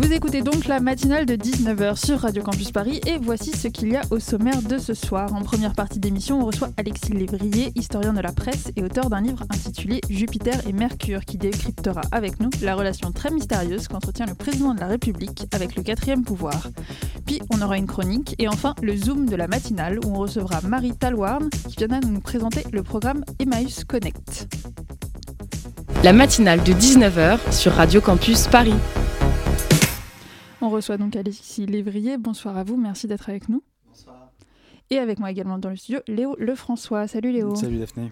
Vous écoutez donc la matinale de 19h sur Radio Campus Paris et voici ce qu'il y a au sommaire de ce soir. En première partie d'émission, on reçoit Alexis Lévrier, historien de la presse et auteur d'un livre intitulé Jupiter et Mercure qui décryptera avec nous la relation très mystérieuse qu'entretient le président de la République avec le quatrième pouvoir. Puis on aura une chronique et enfin le zoom de la matinale où on recevra Marie Talwarn qui viendra nous présenter le programme Emmaüs Connect. La matinale de 19h sur Radio Campus Paris. On reçoit donc Alexis Lévrier. Bonsoir à vous, merci d'être avec nous. Bonsoir. Et avec moi également dans le studio, Léo Lefrançois. Salut Léo. Salut Daphné.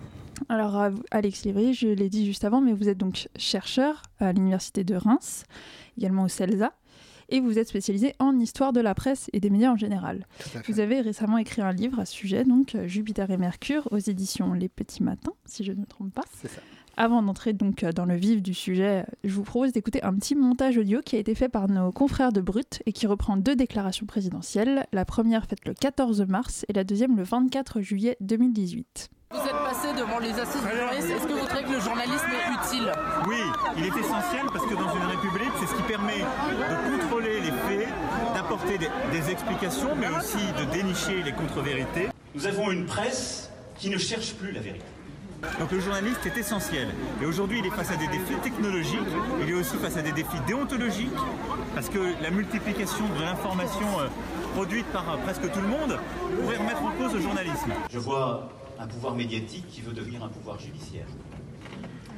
Alors, euh, Alexis Lévrier, je l'ai dit juste avant, mais vous êtes donc chercheur à l'Université de Reims, également au CELSA, et vous êtes spécialisé en histoire de la presse et des médias en général. Vous avez récemment écrit un livre à ce sujet, donc Jupiter et Mercure, aux éditions Les Petits Matins, si je ne me trompe pas. C'est ça. Avant d'entrer donc dans le vif du sujet, je vous propose d'écouter un petit montage audio qui a été fait par nos confrères de Brut et qui reprend deux déclarations présidentielles. La première faite le 14 mars et la deuxième le 24 juillet 2018. Vous êtes passé devant les assises du journaliste. Est-ce que vous trouvez que le journalisme est utile? Oui, il est essentiel parce que dans une république, c'est ce qui permet de contrôler les faits, d'apporter des, des explications, mais aussi de dénicher les contre-vérités. Nous avons une presse qui ne cherche plus la vérité. Donc le journaliste est essentiel. Et aujourd'hui, il est face à des défis technologiques, il est aussi face à des défis déontologiques, parce que la multiplication de l'information euh, produite par euh, presque tout le monde pourrait remettre en cause le journalisme. Je vois un pouvoir médiatique qui veut devenir un pouvoir judiciaire,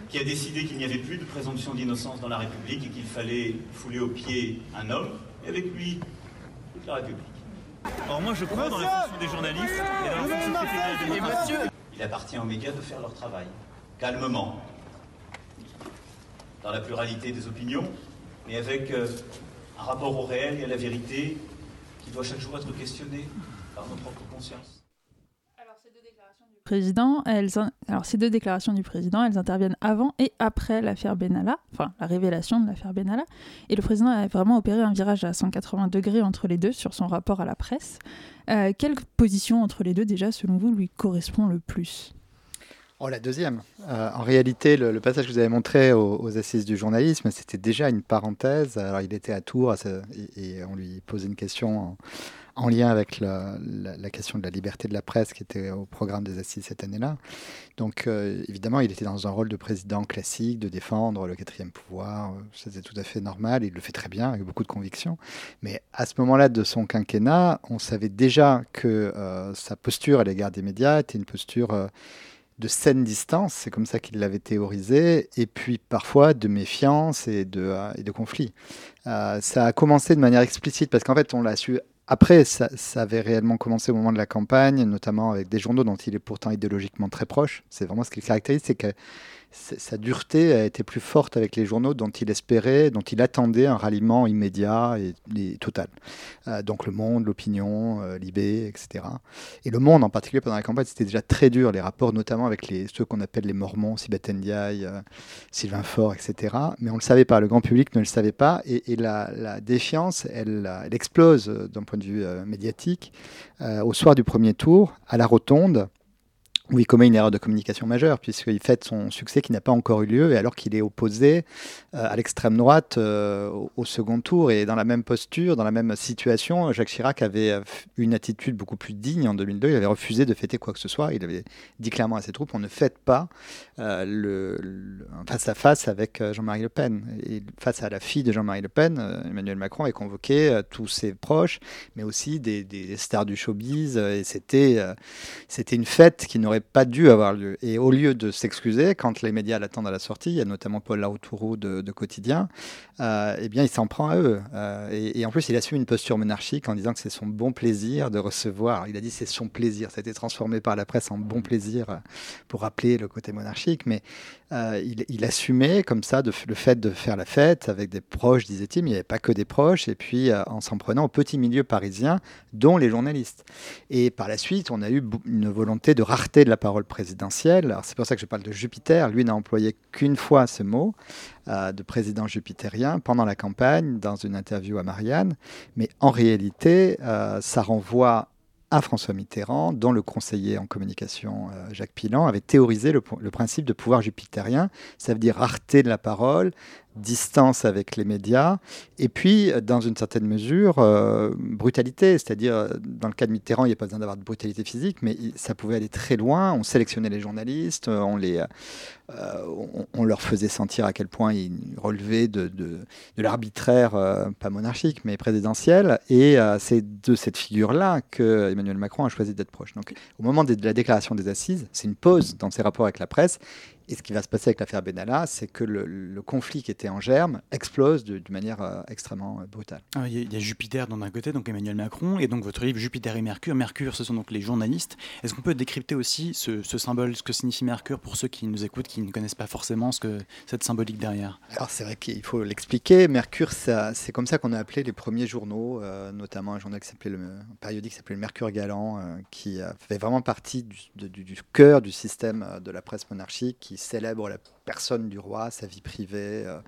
qui a décidé qu'il n'y avait plus de présomption d'innocence dans la République et qu'il fallait fouler au pied un homme, et avec lui toute la République. Or moi, je crois dans la fonction des journalistes et dans la fonction critique de la démocratie. Il appartient aux médias de faire leur travail, calmement, dans la pluralité des opinions, mais avec euh, un rapport au réel et à la vérité qui doit chaque jour être questionné par nos propres consciences. Elles, alors ces deux déclarations du président, elles interviennent avant et après l'affaire Benalla, enfin la révélation de l'affaire Benalla, et le président a vraiment opéré un virage à 180 degrés entre les deux sur son rapport à la presse. Euh, quelle position entre les deux déjà, selon vous, lui correspond le plus? Oh, la deuxième. Euh, en réalité, le, passage que vous avez montré aux, assises du journalisme, c'était déjà une parenthèse. Alors, il était à Tours et, on lui posait une question en lien avec la, question de la liberté de la presse qui était au programme des assises cette année-là. Donc, euh, évidemment, il était dans un rôle de président classique, de défendre le quatrième pouvoir. C'était tout à fait normal. Il le fait très bien, avec beaucoup de conviction. Mais à ce moment-là de son quinquennat, on savait déjà que euh, sa posture à l'égard des médias était une posture euh, de saine distance, c'est comme ça qu'il l'avait théorisé, et puis parfois de méfiance et de, et conflit. Ça a commencé de manière explicite parce qu'en fait on l'a su après, ça, ça, avait réellement commencé au moment de la campagne, notamment avec des journaux dont il est pourtant idéologiquement très proche. C'est vraiment ce qui le caractérise, c'est que sa dureté a été plus forte avec les journaux dont il espérait, dont il attendait un ralliement immédiat et, total. Euh, donc Le Monde, L'Opinion, euh, Libé, etc. Et Le Monde en particulier pendant la campagne, c'était déjà très dur, les rapports notamment avec ceux qu'on appelle les Mormons, Sibeth Ndiaye, euh, Sylvain Faure, etc. Mais on ne le savait pas, le grand public ne le savait pas, et, la, la, défiance, elle, elle explose d'un point de vue médiatique au soir du premier tour, à la Rotonde où il commet une erreur de communication majeure, puisqu'il fête son succès qui n'a pas encore eu lieu, et alors qu'il est opposé euh, à l'extrême droite euh, au, second tour, et dans la même posture, dans la même situation, Jacques Chirac avait une attitude beaucoup plus digne en 2002, il avait refusé de fêter quoi que ce soit, il avait dit clairement à ses troupes, on ne fête pas euh, le, face à face avec euh, Jean-Marie Le Pen. Face à la fille de Jean-Marie Le Pen, euh, Emmanuel Macron avait convoqué tous ses proches, mais aussi des, des stars du showbiz, et c'était c'était une fête qui n'aurait pas dû avoir lieu. Et au lieu de s'excuser, quand les médias l'attendent à la sortie, il y a notamment Paul Laroutourou de, de, Quotidien, euh, eh bien, il s'en prend à eux. Euh, et, et, en plus, il assume une posture monarchique en disant que c'est son bon plaisir de recevoir. Il a dit c'est son plaisir. Ça a été transformé par la presse en bon plaisir pour rappeler le côté monarchique. Mais euh, il, il, assumait comme ça de, le fait de faire la fête avec des proches, disait-il, mais il n'y avait pas que des proches. Et puis, euh, en s'en prenant au petit milieu parisien, dont les journalistes. Et par la suite, on a eu une volonté de rareté de la parole présidentielle. C'est pour ça que je parle de Jupiter. Lui n'a employé qu'une fois ce mot euh, de président jupitérien pendant la campagne, dans une interview à Marianne. Mais en réalité, euh, ça renvoie à François Mitterrand, dont le conseiller en communication euh, Jacques Pilan avait théorisé le, le, principe de pouvoir jupitérien. Ça veut dire rareté de la parole, distance avec les médias, et puis, dans une certaine mesure, euh, brutalité. C'est-à-dire, dans le cas de Mitterrand, il n'y a pas besoin d'avoir de brutalité physique, mais ça pouvait aller très loin. On sélectionnait les journalistes, on, les, euh, on, leur faisait sentir à quel point ils relevaient de, de, de l'arbitraire, euh, pas monarchique, mais présidentiel. Et euh, c'est de cette figure-là que Emmanuel Macron a choisi d'être proche. Donc, au moment de la déclaration des assises, c'est une pause dans ses rapports avec la presse. Et ce qui va se passer avec l'affaire Benalla, c'est que le, le, conflit qui était en germe explose de, de manière euh, extrêmement euh, brutale. Ah, il, y a, il y a Jupiter d'un côté, donc Emmanuel Macron, et donc votre livre Jupiter et Mercure. Mercure, ce sont donc les journalistes. Est-ce qu'on peut décrypter aussi ce, ce, symbole, ce que signifie Mercure pour ceux qui nous écoutent, qui ne connaissent pas forcément ce que, cette symbolique derrière? Alors c'est vrai qu'il faut l'expliquer. Mercure, c'est comme ça qu'on a appelé les premiers journaux, euh, notamment un journal qui s'appelait le un périodique qui s'appelait le Mercure Galant, qui fait vraiment partie du, du, du, cœur du système de la presse monarchique, qui célèbre la personne du roi, sa vie privée, euh,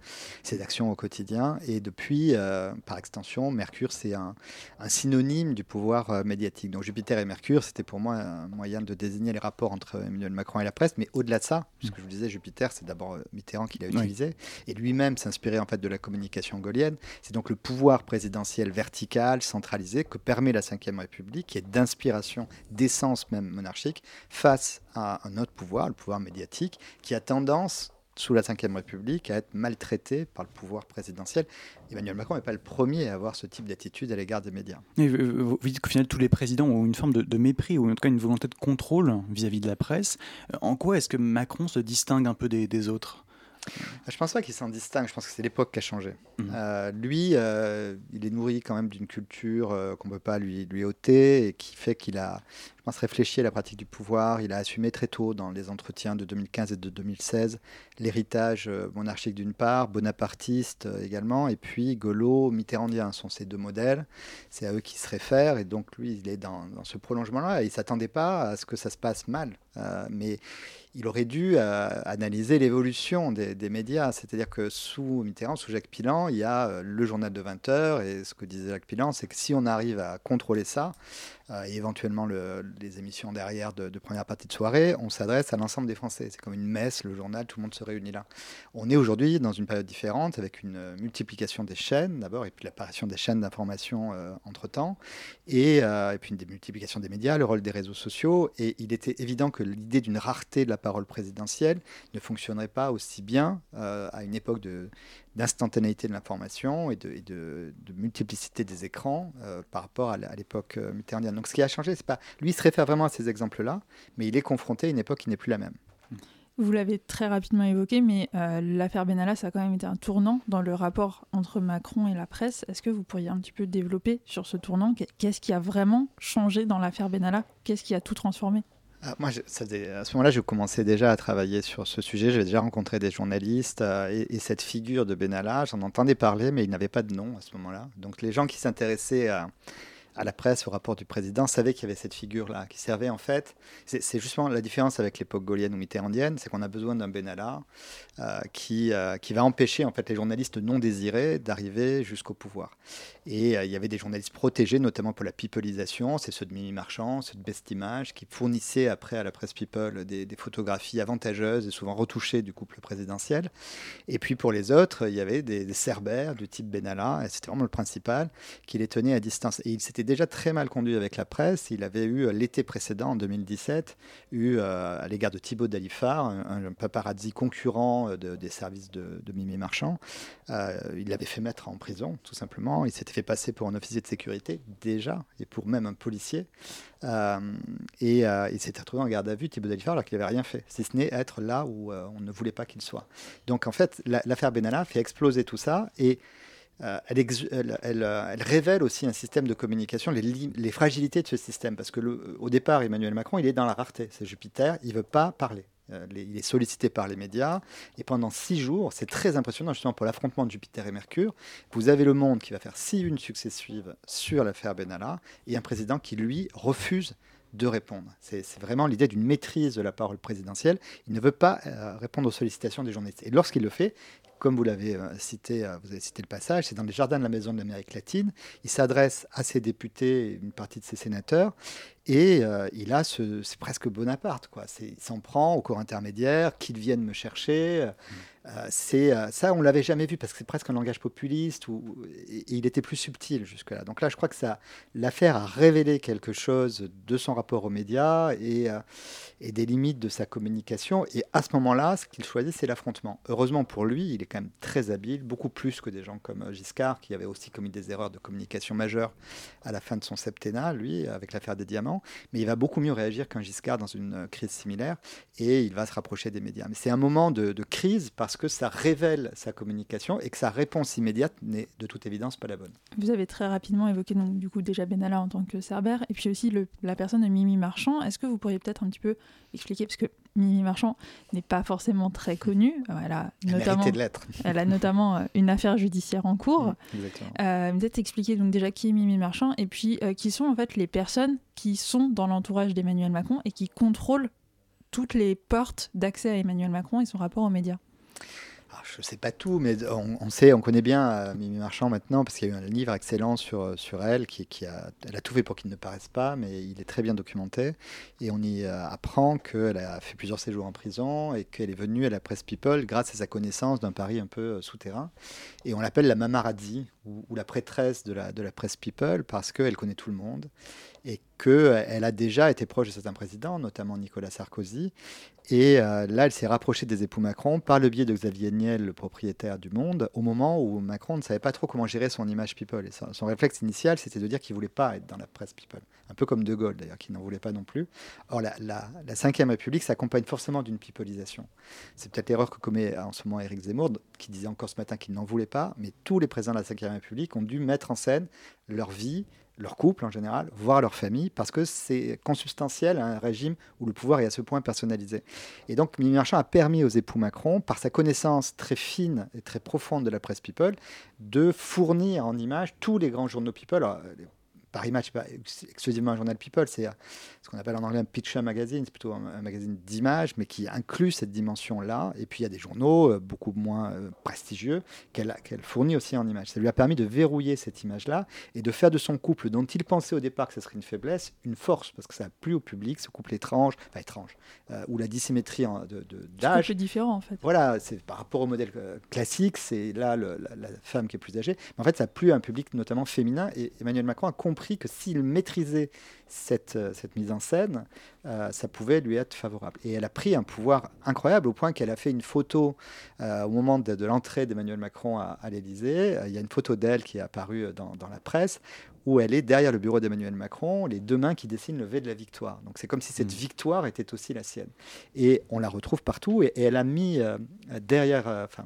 ses actions au quotidien. Et depuis, euh, par extension, Mercure, c'est un, un, synonyme du pouvoir euh, médiatique. Donc Jupiter et Mercure, c'était pour moi un moyen de désigner les rapports entre Emmanuel Macron et la presse. Mais au-delà de ça, puisque je vous disais, Jupiter, c'est d'abord Mitterrand qui l'a utilisé. Oui. Et lui-même s'inspirait en fait de la communication gaulienne. C'est donc le pouvoir présidentiel vertical, centralisé, que permet la Ve République, qui est d'inspiration, d'essence même monarchique, face à un autre pouvoir, le pouvoir médiatique, qui a tendance sous la Ve République à être maltraité par le pouvoir présidentiel. Emmanuel Macron n'est pas le premier à avoir ce type d'attitude à l'égard des médias. Vous dites qu'au final, tous les présidents ont une forme de, mépris ou en tout cas une volonté de contrôle vis-à-vis -vis de la presse. En quoi est-ce que Macron se distingue un peu des autres? Je pense pas qu'il s'en distingue, je pense que c'est l'époque qui a changé. Mmh. Euh, lui, euh, il est nourri quand même d'une culture euh, qu'on ne peut pas lui, lui ôter et qui fait qu'il a, je pense, réfléchi à la pratique du pouvoir. Il a assumé très tôt dans les entretiens de 2015 et de 2016 l'héritage monarchique d'une part, bonapartiste également, et puis Gaulo, mitterrandien sont ces deux modèles. C'est à eux qu'il se réfère et donc lui, il est dans, dans ce prolongement-là. Il ne s'attendait pas à ce que ça se passe mal, mais il aurait dû euh, analyser l'évolution des, médias. C'est-à-dire que sous Mitterrand, sous Jacques Pilan, il y a euh, le journal de 20 heures. Et ce que disait Jacques Pilan, c'est que si on arrive à contrôler ça, et éventuellement le, les émissions derrière de, première partie de soirée, on s'adresse à l'ensemble des Français. C'est comme une messe, le journal, tout le monde se réunit là. On est aujourd'hui dans une période différente avec une multiplication des chaînes d'abord, et puis l'apparition des chaînes d'information euh, entre-temps, et, euh, et, puis une démultiplication des médias, le rôle des réseaux sociaux. Et il était évident que l'idée d'une rareté de la parole présidentielle ne fonctionnerait pas aussi bien euh, à une époque de d'instantanéité de l'information et, de, multiplicité des écrans euh, par rapport à l'époque euh, mitterrandienne. Donc ce qui a changé, c'est pas lui se réfère vraiment à ces exemples-là, mais il est confronté à une époque qui n'est plus la même. Vous l'avez très rapidement évoqué, mais euh, l'affaire Benalla, ça a quand même été un tournant dans le rapport entre Macron et la presse. Est-ce que vous pourriez un petit peu développer sur ce tournant? Qu'est-ce qui a vraiment changé dans l'affaire Benalla? Qu'est-ce qui a tout transformé? Moi, je, ça, à ce moment-là, je commençais déjà à travailler sur ce sujet. J'avais déjà rencontré des journalistes euh, et, et, cette figure de Benalla, j'en entendais parler, mais il n'avait pas de nom à ce moment-là. Donc les gens qui s'intéressaient à, à, la presse, au rapport du président, savaient qu'il y avait cette figure-là qui servait en fait. C'est justement la différence avec l'époque gaulienne ou mitterrandienne, c'est qu'on a besoin d'un Benalla euh, qui, euh, qui va empêcher en fait les journalistes non désirés d'arriver jusqu'au pouvoir. Et euh, il y avait des journalistes protégés, notamment pour la peopleisation, c'est ceux de Mimi Marchand, ceux de Best Image, qui fournissaient après à la presse People des, photographies avantageuses et souvent retouchées du couple présidentiel. Et puis pour les autres, il y avait des, des cerbères du type Benalla, et c'était vraiment le principal, qui les tenait à distance. Et il s'était déjà très mal conduit avec la presse. Il avait eu l'été précédent, en 2017, eu euh, à l'égard de Thibaut Dalifard, un, paparazzi concurrent de, des services de, de Mimi Marchand. Euh, il l'avait fait mettre en prison, tout simplement. Il s'était fait passer pour un officier de sécurité, déjà, et pour même un policier. Euh, et euh, il s'était retrouvé en garde à vue, Thibaut Dalifard, alors qu'il n'avait rien fait, si ce n'est être là où euh, on ne voulait pas qu'il soit. Donc en fait, l'affaire la, Benalla fait exploser tout ça, et euh, elle, elle, révèle aussi un système de communication, les, fragilités de ce système, parce que au départ, Emmanuel Macron, il est dans la rareté, c'est Jupiter, il ne veut pas parler. Euh, il est sollicité par les médias. Et pendant six jours, c'est très impressionnant justement pour l'affrontement de Jupiter et Mercure. Vous avez le monde qui va faire six unes successives sur l'affaire Benalla et un président qui, lui, refuse de répondre. C'est vraiment l'idée d'une maîtrise de la parole présidentielle. Il ne veut pas euh, répondre aux sollicitations des journalistes. Et lorsqu'il le fait, comme vous l'avez euh, cité, euh, vous avez cité le passage, c'est dans les jardins de la Maison de l'Amérique latine. Il s'adresse à ses députés une partie de ses sénateurs. Et euh, il a ce, c'est presque Bonaparte, quoi. il s'en prend au corps intermédiaire, qu'ils viennent me chercher. Euh, c'est euh, ça, on l'avait jamais vu parce que c'est presque un langage populiste ou et, il était plus subtil jusque-là. Donc là, je crois que ça, l'affaire a révélé quelque chose de son rapport aux médias et, et des limites de sa communication. Et à ce moment-là, ce qu'il choisit, c'est l'affrontement. Heureusement pour lui, il est quand même très habile, beaucoup plus que des gens comme Giscard qui avait aussi commis des erreurs de communication majeures à la fin de son septennat, lui, avec l'affaire des diamants mais il va beaucoup mieux réagir qu'un Giscard dans une euh, crise similaire, et il va se rapprocher des médias. Mais c'est un moment de, crise parce que ça révèle sa communication et que sa réponse immédiate n'est de toute évidence pas la bonne. Vous avez très rapidement évoqué donc, du coup déjà Benalla en tant que Cerbère, et puis aussi le, la personne de Mimi Marchand. Est-ce que vous pourriez peut-être un petit peu expliquer, parce que Mimi Marchand n'est pas forcément très connue. Elle a notamment, elle a notamment euh, une affaire judiciaire en cours. Mmh, euh, peut-être expliquer donc déjà qui est Mimi Marchand et puis euh, qui sont en fait les personnes qui sont dans l'entourage d'Emmanuel Macron et qui contrôlent toutes les portes d'accès à Emmanuel Macron et son rapport aux médias je ne sais pas tout, mais on, sait, on connaît bien euh, Mimi Marchand maintenant parce qu'il y a eu un livre excellent sur, euh, sur elle qui, a, elle a tout fait pour qu'il ne paraisse pas, mais il est très bien documenté. Et on y euh, apprend qu'elle a fait plusieurs séjours en prison et qu'elle est venue à la presse People grâce à sa connaissance d'un Paris un peu souterrain. Et on l'appelle la Mamarazzi ou, ou, la prêtresse de la, de la presse People parce qu'elle connaît tout le monde et qu'elle a déjà été proche de certains présidents, notamment Nicolas Sarkozy. Et euh, là, elle s'est rapprochée des époux Macron par le biais de Xavier Niel, le propriétaire du Monde, au moment où Macron ne savait pas trop comment gérer son image people. Et son, réflexe initial, c'était de dire qu'il ne voulait pas être dans la presse people. Un peu comme De Gaulle, d'ailleurs, qui n'en voulait pas non plus. Or, la, la, République s'accompagne forcément d'une pipolisation. C'est peut-être l'erreur que commet en ce moment Éric Zemmour, qui disait encore ce matin qu'il n'en voulait pas, mais tous les présidents de la Ve République ont dû mettre en scène leur vie, leur couple en général, voire leur famille, parce que c'est consubstantiel à un régime où le pouvoir est à ce point personnalisé. Et donc, Mimi Marchand a permis aux époux Macron, par sa connaissance très fine et très profonde de la presse people, de fournir en images tous les grands journaux people. Paris Match, pas exclusivement un journal People, c'est ce qu'on appelle en anglais un picture magazine, c'est plutôt un, magazine d'image, mais qui inclut cette dimension-là. Et puis il y a des journaux euh, beaucoup moins euh, prestigieux qu'elle fournit aussi en images. Ça lui a permis de verrouiller cette image-là et de faire de son couple, dont il pensait au départ que ce serait une faiblesse, une force, parce que ça a plu au public, ce couple étrange, enfin étrange, euh, où la dissymétrie d'âge. De, différent en fait. Voilà, c'est par rapport au modèle classique, c'est là la, la, femme qui est plus âgée. Mais en fait, ça a plu à un public notamment féminin et Emmanuel Macron a compris que s'il maîtrisait cette, euh, cette, mise en scène, euh, ça pouvait lui être favorable. Et elle a pris un pouvoir incroyable au point qu'elle a fait une photo euh, au moment de, l'entrée d'Emmanuel Macron à, l'Élysée. il y a une photo d'elle qui est apparue dans, dans, la presse où elle est derrière le bureau d'Emmanuel Macron, les deux mains qui dessinent le V de la victoire. Donc c'est comme si cette mmh. victoire était aussi la sienne. Et on la retrouve partout. Et, elle a mis derrière, enfin,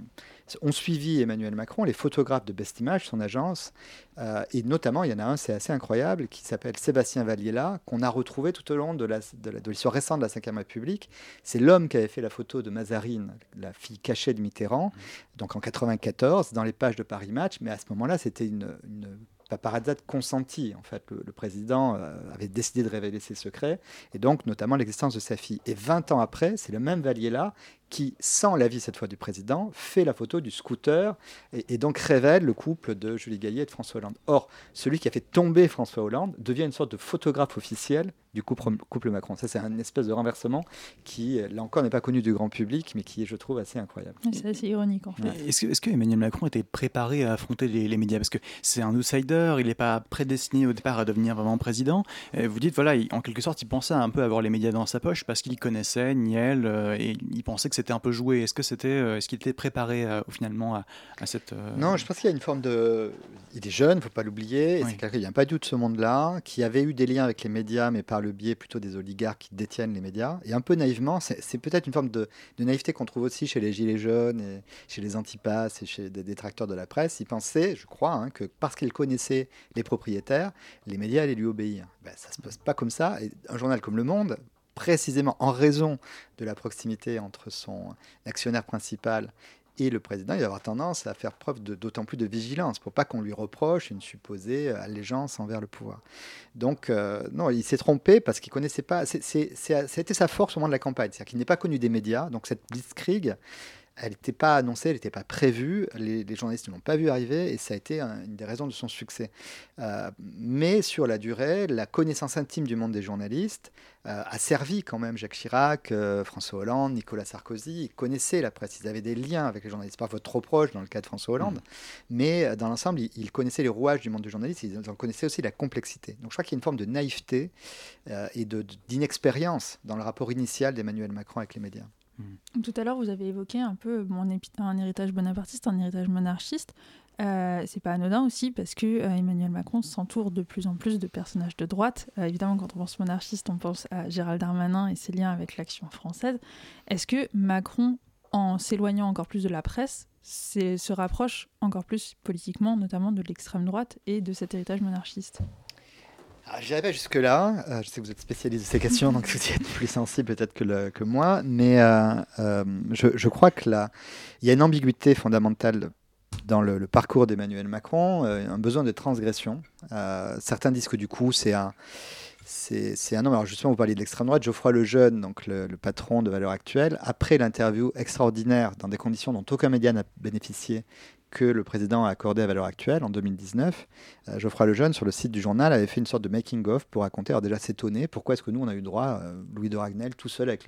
ont suivi Emmanuel Macron, les photographes de Best Image, son agence, euh, et notamment, il y en a un, c'est assez incroyable, qui s'appelle Sébastien Valliela, qu'on a retrouvé tout au long de l'histoire de récente de la Ve République. C'est l'homme qui avait fait la photo de Mazarine, la fille cachée de Mitterrand, donc en 94, dans les pages de Paris Match, mais à ce moment-là, c'était une, une paparazzi consentie. En fait, le, président euh, avait décidé de révéler ses secrets, et donc notamment l'existence de sa fille. Et 20 ans après, c'est le même Vallier-là qui, sans l'avis cette fois du président, fait la photo du scooter et, donc révèle le couple de Julie Gaillet et de François Hollande. Or, celui qui a fait tomber François Hollande devient une sorte de photographe officiel du couple, couple Macron. Ça, c'est un espèce de renversement qui, là encore, n'est pas connu du grand public, mais qui est, je trouve, assez incroyable. C'est assez ironique, en fait. Est-ce que, est que, Emmanuel Macron était préparé à affronter les, médias? Parce que c'est un outsider, il n'est pas prédestiné au départ à devenir vraiment président. vous dites, voilà, en quelque sorte, il pensait un peu avoir les médias dans sa poche parce qu'il connaissait Niel euh, et il pensait que c'était un peu joué. Est-ce que c'était, euh, est-ce qu'il était préparé euh, finalement à, cette Non, je pense qu'il y a une forme de. Il est jeune, faut pas l'oublier. C'est quelqu'un qui vient pas du tout de ce monde-là, qui avait eu des liens avec les médias, mais par le biais plutôt des oligarques qui détiennent les médias. Et un peu naïvement, c'est peut-être une forme de, naïveté qu'on trouve aussi chez les Gilets jaunes, et chez les antipasses et chez des détracteurs de la presse. Il pensait, je crois, hein, que parce qu'il connaissait les propriétaires, les médias allaient lui obéir. Ben, ça se passe pas comme ça. Et un journal comme Le Monde, précisément en raison de la proximité entre son actionnaire principal Et le président, il va avoir tendance à faire preuve d'autant plus de vigilance pour pas qu'on lui reproche une supposée allégeance envers le pouvoir. Donc, euh, non, il s'est trompé parce qu'il connaissait pas. C'était sa force au moment de la campagne. C'est-à-dire qu'il n'est pas connu des médias. Donc, cette blitzkrieg, elle n'était pas annoncée, elle n'était pas prévue, les, journalistes ne l'ont pas vu arriver et ça a été une des raisons de son succès. Euh, mais sur la durée, la connaissance intime du monde des journalistes euh, a servi quand même Jacques Chirac, euh, François Hollande, Nicolas Sarkozy. Ils connaissaient la presse, ils avaient des liens avec les journalistes, parfois trop proches dans le cas de François Hollande, mmh. mais dans l'ensemble, ils, connaissaient les rouages du monde du journaliste, ils en connaissaient aussi la complexité. Donc je crois qu'il y a une forme de naïveté et d'inexpérience dans le rapport initial d'Emmanuel Macron avec les médias. Mm. Tout à l'heure, vous avez évoqué un peu mon un héritage bonapartiste, un héritage monarchiste. Euh, c'est pas anodin aussi parce que euh, Emmanuel Macron s'entoure de plus en plus de personnages de droite. Euh, évidemment, quand on pense monarchiste, on pense à Gérald Darmanin et ses liens avec l'action française. Est-ce que Macron, en s'éloignant encore plus de la presse, se rapproche encore plus politiquement, notamment de l'extrême droite et de cet héritage monarchiste? Ah, je n'irai pas jusque-là. Euh, je sais que vous êtes spécialiste de ces questions, donc vous y êtes plus sensible peut-être que, que, moi. Mais euh, euh, je, crois qu'il y a une ambiguïté fondamentale dans le, parcours d'Emmanuel Macron, un besoin de transgression. certains disent que du coup, c'est un. C'est un homme. Alors justement, vous parliez de l'extrême droite. Geoffroy Lejeune, donc le, le patron de Valeurs Actuelles, après l'interview extraordinaire dans des conditions dont aucun média n'a bénéficié, que le président a accordé à valeur actuelle en 2019. Euh, Geoffroy Lejeune, sur le site du journal, avait fait une sorte de making-of pour raconter, alors déjà s'étonner, pourquoi est-ce que nous, on a eu droit, euh, Louis de Ragnel, tout seul avec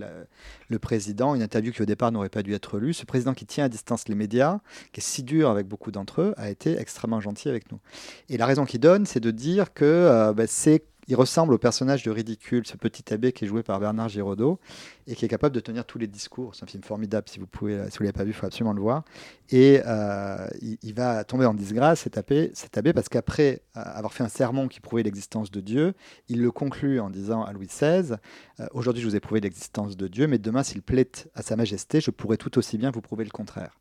le président, une interview qui au départ n'aurait pas dû être lue. Ce président qui tient à distance les médias, qui est si dur avec beaucoup d'entre eux, a été extrêmement gentil avec nous. Et la raison qu'il donne, c'est de dire que euh, bah, c'est il ressemble au personnage de Ridicule, ce petit abbé qui est joué par Bernard Giraudot et qui est capable de tenir tous les discours. C'est un film formidable, si vous pouvez, si vous l'avez pas vu, il faut absolument le voir. Et euh, il, va tomber en disgrâce, cet abbé, cet abbé parce qu'après euh, avoir fait un sermon qui prouvait l'existence de Dieu, il le conclut en disant à Louis XVI euh, Aujourd'hui, je vous ai prouvé l'existence de Dieu, mais demain, s'il plaît à Sa Majesté, je pourrai tout aussi bien vous prouver le contraire.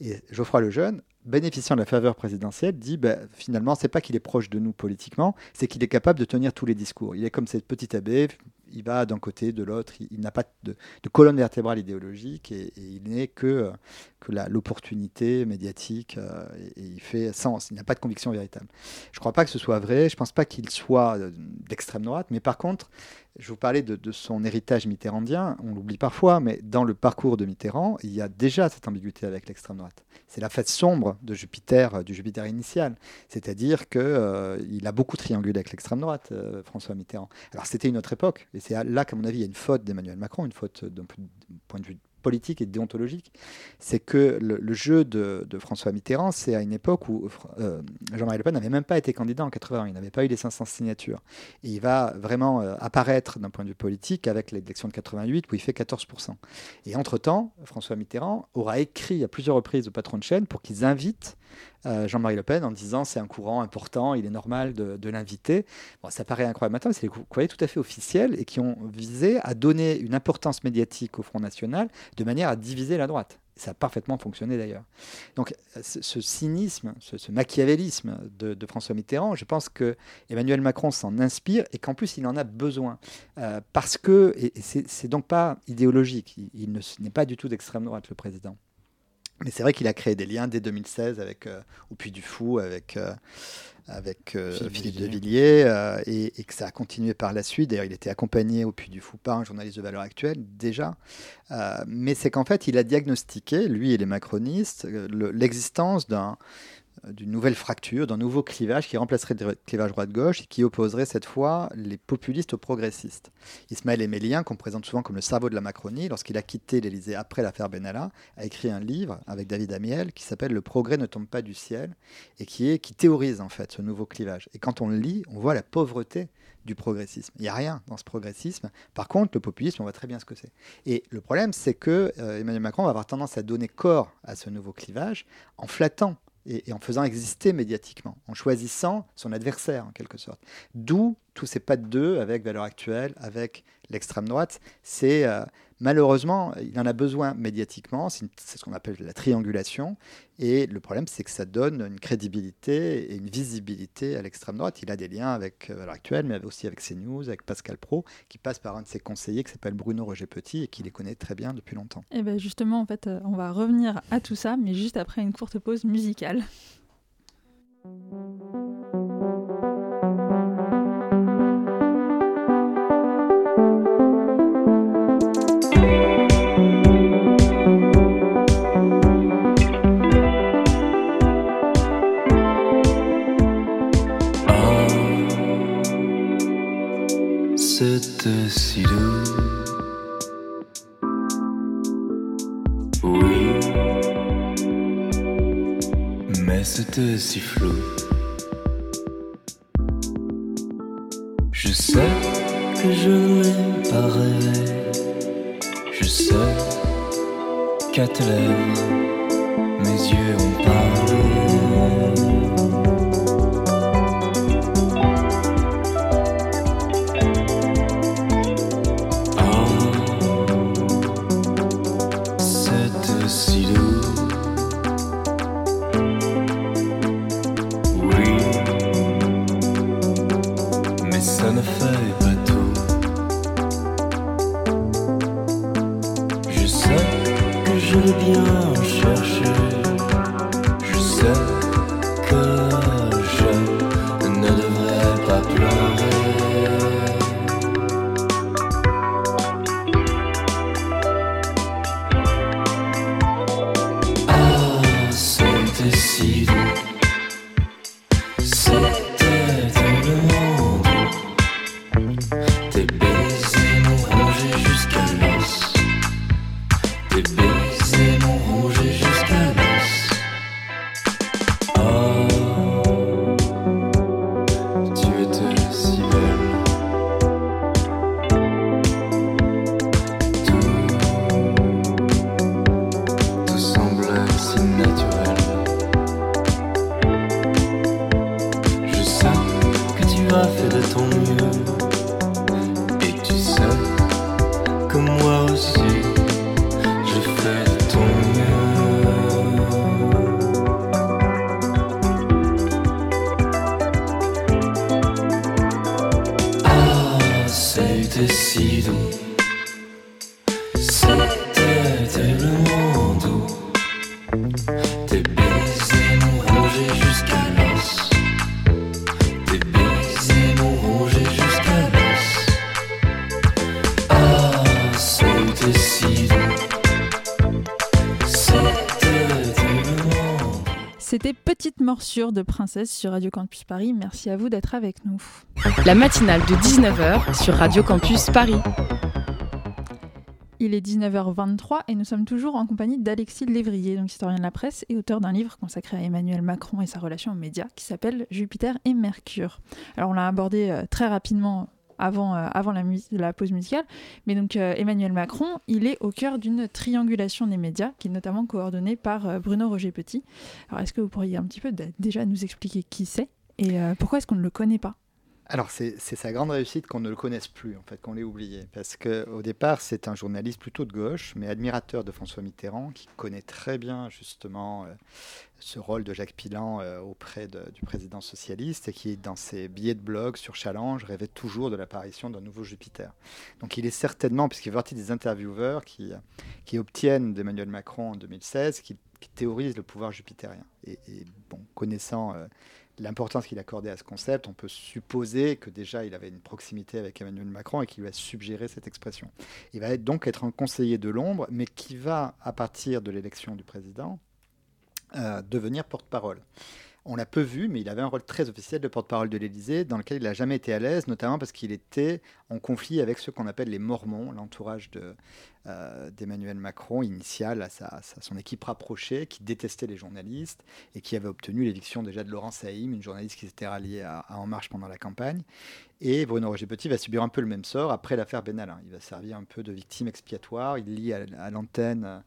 Et Geoffroy le Jeune, bénéficiant de la faveur présidentielle, dit bah, finalement, c'est pas qu'il est proche de nous politiquement, c'est qu'il est capable de tenir tous les discours. Il est comme cette petite abbé, il va d'un côté, de l'autre, il, n'a pas de, colonne vertébrale idéologique et, il n'est que, que l'opportunité médiatique euh, et, il fait sens, il n'a pas de conviction véritable. Je ne crois pas que ce soit vrai, je ne pense pas qu'il soit euh, d'extrême droite, mais par contre, je vous parlais de, son héritage mitterrandien, on l'oublie parfois, mais dans le parcours de Mitterrand, il y a déjà cette ambiguïté avec l'extrême droite. C'est la face sombre de Jupiter, euh, du Jupiter initial. C'est-à-dire qu'il euh, a beaucoup triangulé avec l'extrême droite, euh, François Mitterrand. Alors c'était une autre époque, et c'est là qu'à mon avis, il y a une faute d'Emmanuel Macron, une faute d'un point de vue politique et déontologique, c'est que le, jeu de, François Mitterrand, c'est à une époque où euh, Jean-Marie Le Pen n'avait même pas été candidat en 80, il n'avait pas eu les 500 signatures. Et il va vraiment euh, apparaître d'un point de vue politique avec l'élection de 88 où il fait 14%. Et entre-temps, François Mitterrand aura écrit à plusieurs reprises au patron de chaîne pour qu'ils invitent Jean-Marie Le Pen en disant c'est un courant important, il est normal de, l'inviter. Bon, ça paraît incroyable maintenant, c'est des courriers tout à fait officiels et qui ont visé à donner une importance médiatique au Front National de manière à diviser la droite. Ça a parfaitement fonctionné d'ailleurs. Donc ce, cynisme, ce, machiavélisme de, François Mitterrand, je pense que Emmanuel Macron s'en inspire et qu'en plus il en a besoin. Euh, parce que, et, c'est donc pas idéologique, il n'est pas du tout d'extrême droite le président. Mais c'est vrai qu'il a créé des liens dès 2016 avec, euh, au Puy du Fou, avec, euh, avec euh, Philippe, de Villiers, et, que ça a continué par la suite. D'ailleurs, il était accompagné au Puy du Fou par un journaliste de valeur actuelle, déjà. mais c'est qu'en fait, il a diagnostiqué, lui et les macronistes, l'existence d'un euh, d'une nouvelle fracture, d'un nouveau clivage qui remplacerait le clivage droite-gauche et qui opposerait cette fois les populistes aux progressistes. Ismaël Emélien, qu'on présente souvent comme le cerveau de la Macronie, lorsqu'il a quitté l'Élysée après l'affaire Benalla, a écrit un livre avec David Amiel qui s'appelle Le progrès ne tombe pas du ciel et qui, est, qui théorise en fait ce nouveau clivage. Et quand on le lit, on voit la pauvreté du progressisme. Il n'y a rien dans ce progressisme. Par contre, le populisme, on voit très bien ce que c'est. Et le problème, c'est que euh, Emmanuel Macron va avoir tendance à donner corps à ce nouveau clivage en flattant et, en faisant exister médiatiquement, en choisissant son adversaire en quelque sorte. D'où tous ces pas de deux avec Valeurs Actuelles, avec l'extrême droite. C'est euh, malheureusement, il en a besoin médiatiquement. C'est ce qu'on appelle la triangulation. Et le problème, c'est que ça donne une crédibilité et une visibilité à l'extrême droite. Il a des liens avec euh, Valeurs Actuelles, mais aussi avec CNews, avec Pascal Pro, qui passe par un de ses conseillers qui s'appelle Bruno Roger Petit et qui les connaît très bien depuis longtemps. Et eh bien justement, en fait, euh, on va revenir à tout ça, mais juste après une courte pause musicale. Si flou. Je sais que je ne l'ai pas rêvé. Je sais qu'à tes lèvres, mes yeux ont parlé. bien chercher. De Princesse sur Radio Campus Paris. Merci à vous d'être avec nous. La matinale de 19h sur Radio Campus Paris. Il est 19h23 et nous sommes toujours en compagnie d'Alexis Lévrier, donc historien de la presse et auteur d'un livre consacré à Emmanuel Macron et sa relation aux médias qui s'appelle Jupiter et Mercure. Alors on l'a abordé euh, très rapidement avant, euh, avant la, la, pause musicale. Mais donc euh, Emmanuel Macron, il est au cœur d'une triangulation des médias qui est notamment coordonnée par euh, Bruno Roger Petit. Alors est-ce que vous pourriez un petit peu déjà nous expliquer qui c'est et pourquoi est-ce qu'on ne le connaît pas? Alors, c'est sa grande réussite qu'on ne le connaisse plus, en fait, qu'on l'ait oublié. Parce qu'au départ, c'est un journaliste plutôt de gauche, mais admirateur de François Mitterrand, qui connaît très bien, justement, euh, ce rôle de Jacques Pilan euh, auprès du président socialiste, et qui, dans ses billets de blog sur Challenge, rêvait toujours de l'apparition d'un nouveau Jupiter. Donc, il est certainement, puisqu'il fait partie des intervieweurs qui, qui obtiennent d'Emmanuel Macron en 2016, qui, théorisent le pouvoir jupitérien. Et, bon, connaissant. Euh, l'importance qu'il accordait à ce concept, on peut supposer que déjà il avait une proximité avec Emmanuel Macron et qu'il lui a suggéré cette expression. Il va donc être un conseiller de l'ombre, mais qui va, à partir de l'élection du président, euh, devenir porte-parole. On l'a peu vu, mais il avait un rôle très officiel de porte-parole de l'Élysée, dans lequel il n'a jamais été à l'aise, notamment parce qu'il était en conflit avec ceux qu'on appelle les Mormons, l'entourage de, euh, d'Emmanuel Macron, initial à, sa, son équipe rapprochée, qui détestait les journalistes et qui avait obtenu l'éviction déjà de Laurence Haïm, une journaliste qui s'était ralliée à, En Marche pendant la campagne. Et Bruno Roger Petit va subir un peu le même sort après l'affaire Benalla. Il va servir un peu de victime expiatoire. Il lit à, l'antenne euh,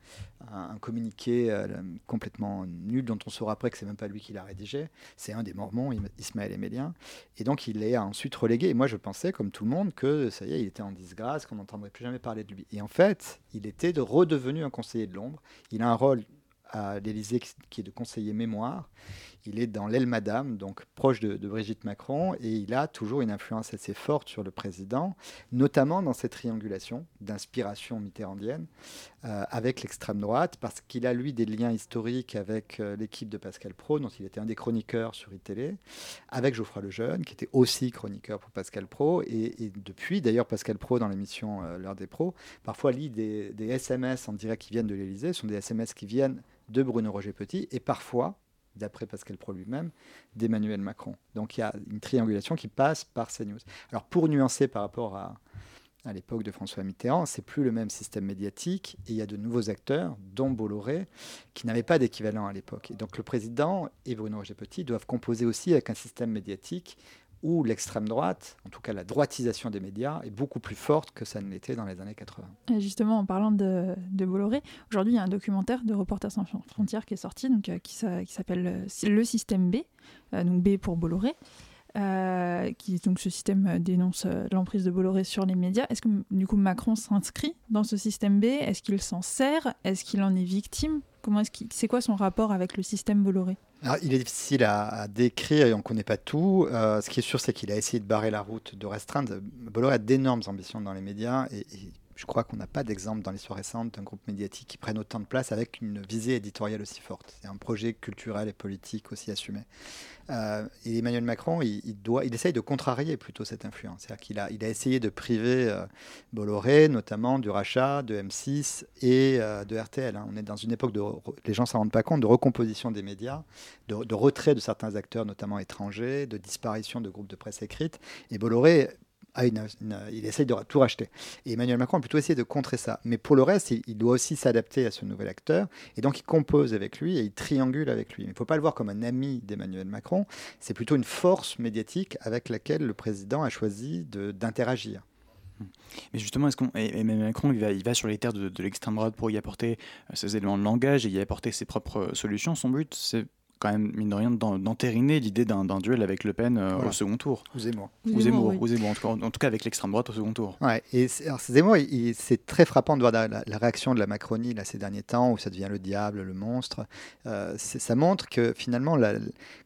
un, communiqué euh, complètement nul dont on saura après que c'est même pas lui qui l'a rédigé. C'est un des Mormons, Ismaël Emélien. Et donc il est ensuite relégué. Et moi je pensais, comme tout le monde, que ça y est, il était en disgrâce, qu'on n'entendrait plus jamais parler de lui. Et en fait, il était de redevenu un conseiller de l'ombre. Il a un rôle à l'Élysée qui est de conseiller mémoire. Il est dans l'aile Madame, donc proche de, Brigitte Macron, et il a toujours une influence assez forte sur le président, notamment dans cette triangulation d'inspiration mitterrandienne euh, avec l'extrême droite, parce qu'il a lui des liens historiques avec euh, l'équipe de Pascal Pro, dont il était un des chroniqueurs sur iTélé, avec Geoffroy Lejeune, qui était aussi chroniqueur pour Pascal Pro, et, depuis, d'ailleurs, Pascal Pro dans l'émission euh, L'heure des pros, parfois lit des, des SMS en direct qui viennent de l'Élysée, sont des SMS qui viennent de Bruno Roger Petit, et parfois d'après Pascal Pro lui-même, d'Emmanuel Macron. Donc il y a une triangulation qui passe par CNews. Alors pour nuancer par rapport à, à l'époque de François Mitterrand, c'est plus le même système médiatique et il y a de nouveaux acteurs, dont Bolloré, qui n'avaient pas d'équivalent à l'époque. Et donc le président et Bruno Roger Petit doivent composer aussi avec un système médiatique où l'extrême droite, en tout cas la droitisation des médias, est beaucoup plus forte que ça ne l'était dans les années 80. justement, en parlant de, Bolloré, aujourd'hui il y a un documentaire de Reporters sans frontières qui est sorti, donc, euh, qui, s'appelle euh, Le système B, euh, donc B pour Bolloré. Qui donc ce système dénonce l'emprise de Bolloré sur les médias. Est-ce que du coup Macron s'inscrit dans ce système B? Est-ce qu'il s'en sert? Est-ce qu'il en est victime? Comment est-ce c'est quoi son rapport avec le système Bolloré? Il est difficile à, décrire et on ne connaît pas tout. Euh, ce qui est sûr, c'est qu'il a essayé de barrer la route, de restreindre. Bolloré a d'énormes ambitions dans les médias et, je crois qu'on n'a pas d'exemple dans l'histoire récente d'un groupe médiatique qui prenne autant de place avec une visée éditoriale aussi forte. C'est un projet culturel et politique aussi assumé. Euh, et Emmanuel Macron, il, doit, il essaye de contrarier plutôt cette influence. C'est-à-dire qu'il a, il a essayé de priver euh, Bolloré, notamment du rachat de M6 et euh, de RTL. Hein. On est dans une époque de, les gens s'en rendent pas compte, de recomposition des médias, de, de, retrait de certains acteurs, notamment étrangers, de disparition de groupes de presse écrite. Et Bolloré il essaye de tout racheter. Et Emmanuel Macron a plutôt essayé de contrer ça. Mais pour le reste, il, doit aussi s'adapter à ce nouvel acteur. Et donc, il compose avec lui et il triangule avec lui. Il ne faut pas le voir comme un ami d'Emmanuel Macron. C'est plutôt une force médiatique avec laquelle le président a choisi d'interagir. Mais justement, est-ce Emmanuel Macron il va, sur les terres de, de l'extrême droite pour y apporter euh, ses éléments de langage et y apporter ses propres solutions. Son but, c'est quand même, mine de rien, d'entériner l'idée d'un duel avec Le Pen euh, au second tour. Ou Zemmour. Ou Zemmour, ou Zemmour, en, tout cas, avec l'extrême droite au second tour. Ouais, et alors, Zemmour, c'est très frappant de voir la, réaction de la Macronie là, ces derniers temps, où ça devient le diable, le monstre. Euh, ça montre que finalement,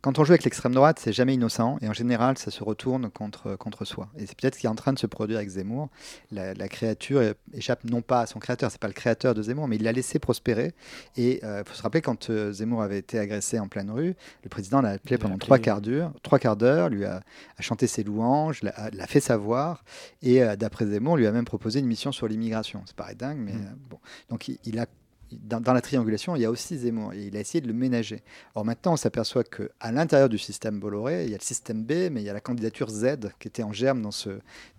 quand on joue avec l'extrême droite, c'est jamais innocent, et en général, ça se retourne contre, contre soi. Et c'est peut-être ce qui est en train de se produire avec Zemmour. La, créature échappe non pas à son créateur, c'est pas le créateur de Zemmour, mais il l'a laissé prospérer. Et il euh, faut se rappeler, quand Zemmour avait été agressé en pleine rue. Le président l'a appelé pendant trois quarts d'heure, trois quarts d'heure, lui a, chanté ses louanges, l'a fait savoir, et euh, d'après Zemmour, lui a même proposé une mission sur l'immigration. Ça paraît dingue, mais mm. euh, bon. Donc il, a dans, la triangulation, il y a aussi Zemmour et il a essayé de le ménager. Or maintenant, on s'aperçoit qu'à l'intérieur du système Bolloré, il y a le système B, mais il y a la candidature Z qui était en germe dans ce,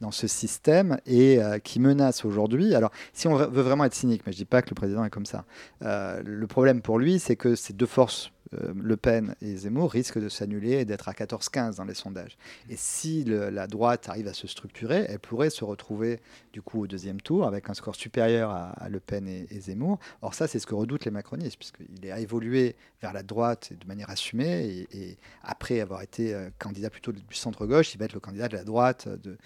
dans ce système et euh, qui menace aujourd'hui. Alors, si on veut vraiment être cynique, mais je ne dis pas que le président est comme ça, le problème pour lui, c'est que ces deux forces euh, le Pen et Zemmour risquent de s'annuler et d'être à 14-15 dans les sondages. Et si la droite arrive à se structurer, elle pourrait se retrouver du coup au deuxième tour avec un score supérieur à, Le Pen et, Zemmour. Or ça, c'est ce que redoutent les macronistes, puisqu'il a évolué vers la droite de manière assumée, et, après avoir été euh, candidat plutôt du centre-gauche, il va être le candidat de la droite. De,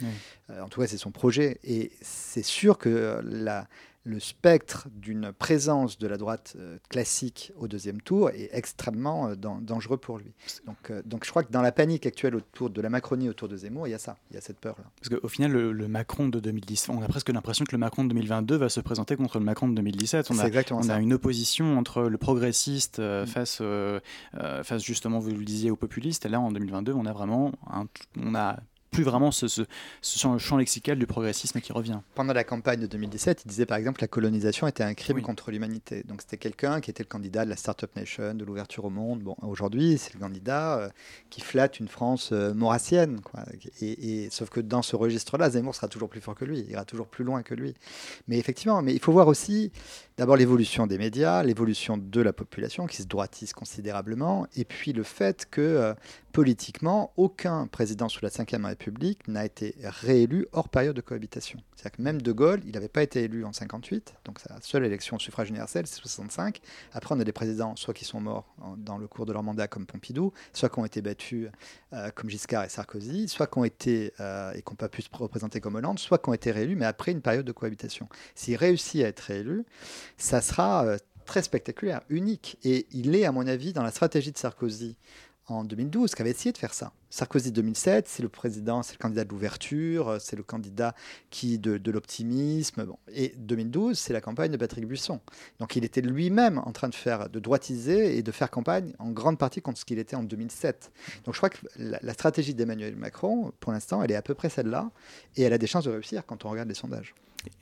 euh, en tout cas, c'est son projet. Et c'est sûr que la le spectre d'une présence de la droite euh, classique au deuxième tour est extrêmement euh, dangereux pour lui. Donc, euh, donc je crois que dans la panique actuelle autour de la Macronie, autour de Zemmour, il y a ça, il y a cette peur-là. Parce qu'au final, le, Macron de 2010, on a presque l'impression que le Macron de 2022 va se présenter contre le Macron de 2017. On a, on a une opposition entre le progressiste mm. face, face justement, vous le disiez, au populiste. Et là, en 2022, on a vraiment un, on a plus vraiment ce, ce, ce champ lexical du progressisme qui revient. Pendant la campagne de 2017, il disait par exemple que la colonisation était un crime contre l'humanité. Donc c'était quelqu'un qui était le candidat de la Startup Nation, de l'ouverture au monde. Bon, aujourd'hui, c'est le candidat euh, qui flatte une France euh, maurassienne. Quoi. Et, sauf que dans ce registre-là, Zemmour sera toujours plus fort que lui, il ira toujours plus loin que lui. Mais effectivement, mais il faut voir aussi d'abord l'évolution des médias, l'évolution de la population qui se droitise considérablement, et puis le fait que euh, politiquement, aucun président sous la Ve République n'a été réélu hors période de cohabitation. C'est-à-dire que même De Gaulle, il n'avait pas été élu en 58, donc sa seule élection au suffrage universel, c'est 65. Après, on a des présidents, soit qui sont morts dans le cours de leur mandat, comme Pompidou, soit qui ont été battus, euh, comme Giscard et Sarkozy, soit qui ont été euh, et qui n'ont pas pu se représenter comme Hollande, soit qui ont été réélus, mais après une période de cohabitation. S'il réussit à être réélu, ça sera euh, très spectaculaire, unique. Et il est, à mon avis, dans la stratégie de Sarkozy en 2012 qui avait essayé de faire ça. Sarkozy 2007, c'est le président, c'est le candidat de l'ouverture, euh, c'est le candidat qui de, l'optimisme. Bon. Et 2012, c'est la campagne de Patrick Buisson. Donc il était lui-même en train de faire, de droitiser et de faire campagne en grande partie contre ce qu'il était en 2007. Donc je crois que la stratégie d'Emmanuel Macron, pour l'instant, elle est à peu près celle-là, et elle a des chances de réussir quand on regarde les sondages.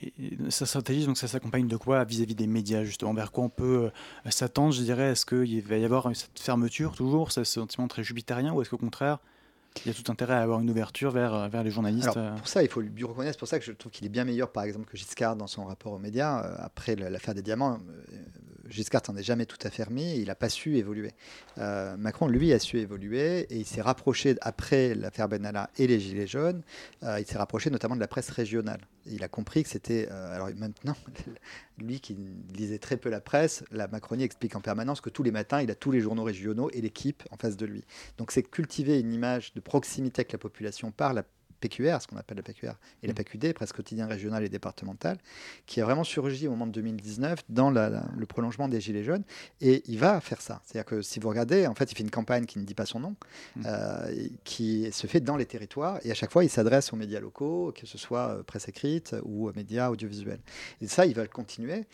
Et, sa stratégie, donc ça s'accompagne de quoi vis-à-vis des médias justement Vers quoi on peut euh, s'attendre Je dirais, est-ce qu'il va y avoir cette fermeture toujours, ce sentiment très jupitérien, ou est-ce qu'au contraire, il y a tout intérêt à avoir une ouverture vers, euh, vers les journalistes. Alors, euh? pour ça, il faut lui reconnaître. C'est pour ça que je trouve qu'il est bien meilleur, par exemple, que Giscard dans son rapport aux médias. après l'affaire des diamants, Giscard n'en est jamais tout à fermé, il n'a pas su évoluer. Euh, Macron, lui, a su évoluer et il s'est rapproché, après l'affaire Benalla et les Gilets jaunes, euh, il s'est rapproché notamment de la presse régionale. il a compris que c'était. Euh, alors maintenant, lui qui lisait très peu la presse, la Macronie explique en permanence que tous les matins, il a tous les journaux régionaux et l'équipe en face de lui. Donc c'est cultiver une image de proximité avec la population par la PQR, ce qu'on appelle la PQR, et la mm. PQD, presque quotidien régional et départemental, qui a vraiment surgi au moment de 2019 dans le prolongement des Gilets jaunes. Et il va faire ça. C'est-à-dire que si vous regardez, en fait, il fait une campagne qui ne dit pas son nom, mm. euh, qui se fait dans les territoires, et à chaque fois, il s'adresse aux médias locaux, que ce soit euh, presse écrite ou aux médias audiovisuels. Et ça, ils veulent continuer.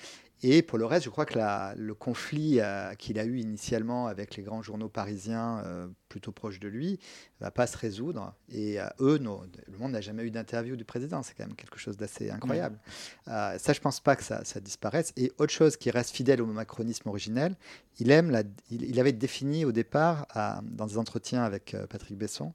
Et pour le reste, je crois que le conflit euh, qu'il a eu initialement avec les grands journaux parisiens euh, plutôt proches de lui va pas se résoudre. Et euh, eux, le monde n'a jamais eu d'interview du président. C'est quand même quelque chose d'assez incroyable. ça, je pense pas que ça, disparaisse. Et autre chose qui reste fidèle au macronisme originel, il aime la, il, avait défini au départ dans des entretiens avec Patrick Besson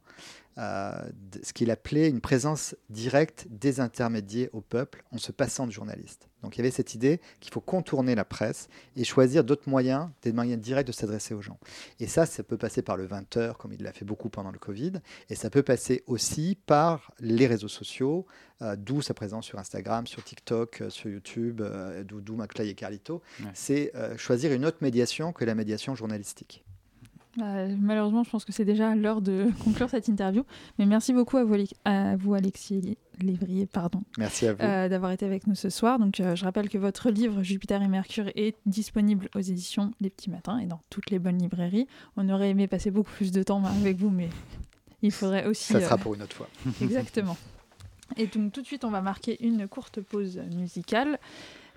ce qu'il appelait une présence directe des intermédiaires au peuple en se passant de journalistes. Donc il y avait cette idée qu'il faut contourner la presse et choisir d'autres moyens, des moyens directs de s'adresser aux gens. Et ça, ça peut passer par le 20h, comme il l'a fait beaucoup pendant le Covid, et ça peut passer aussi par les réseaux sociaux, euh, d'où sa présence sur Instagram, sur TikTok, euh, sur YouTube, euh, d'où Maclay et Carlito. C'est choisir une autre médiation que la médiation journalistique. Malheureusement, je pense que c'est déjà l'heure de conclure cette interview. Mais merci beaucoup à vous, à vous Alexis Lévrier, pardon. Merci à vous. Euh, d'avoir été avec nous ce soir. Donc, euh, je rappelle que votre livre Jupiter et Mercure est disponible aux éditions Les Petits Matins et dans toutes les bonnes librairies. On aurait aimé passer beaucoup plus de temps avec vous, mais il faudrait aussi. Ça sera euh, pour une autre fois. Exactement. Et donc, tout de suite, on va marquer une courte pause musicale.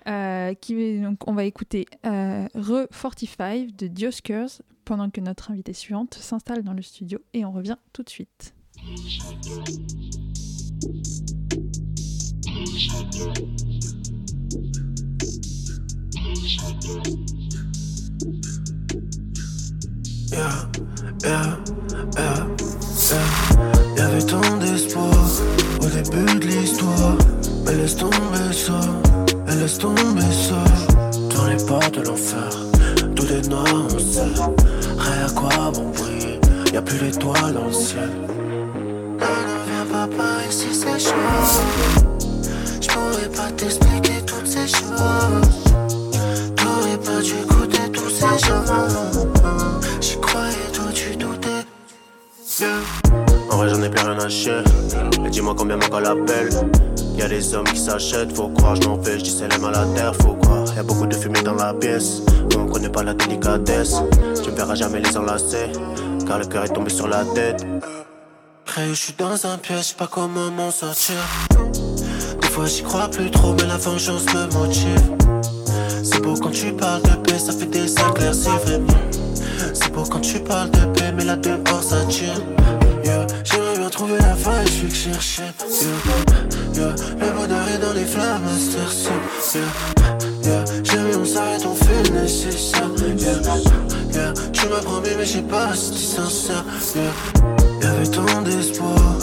Donc, on va écouter Re 45 de Dioskers pendant que notre invitée suivante s'installe dans le studio et on revient tout de suite. Yeah. Y'avait tant d'espoir au début de l'histoire. Mais laisse tomber ça, mais laisse tomber ça. Dans les portes de l'enfer, tout est noir, on sait. Rien à quoi bon briller, y'a plus d'étoiles dans le ciel. Ne viens pas par ici, c'est chaud. J'pourrais pas t'expliquer toutes ces choses. T'aurais pas dû écouter tous ces gens. J'y croyais, toi tu doutais. J'en ai plus rien à chier. Mais dis-moi combien mon la l'appelle. Y'a des hommes qui s'achètent, faut croire, je m'en fais, je dis c'est les à la terre, faut croire. Y'a beaucoup de fumée dans la pièce, on connaît pas la délicatesse. Tu me verras jamais les enlacer, car le cœur est tombé sur la tête. Après, je suis dans un piège, pas comment m'en sortir fois j'y crois plus trop, mais la vengeance me motive. C'est beau quand tu parles de paix, ça fait des éclaircies vraiment. C'est beau quand tu parles de paix, mais là dehors ça tire. Trouvé la faille, je suis que chercher. Le bonheur est dans les flammes, c'est yeah, yeah. Jamais on s'arrête, on fait le nécessaire. Yeah. Tu m'as promis, mais j'ai pas si sincère. Yeah. Y'avait tant d'espoir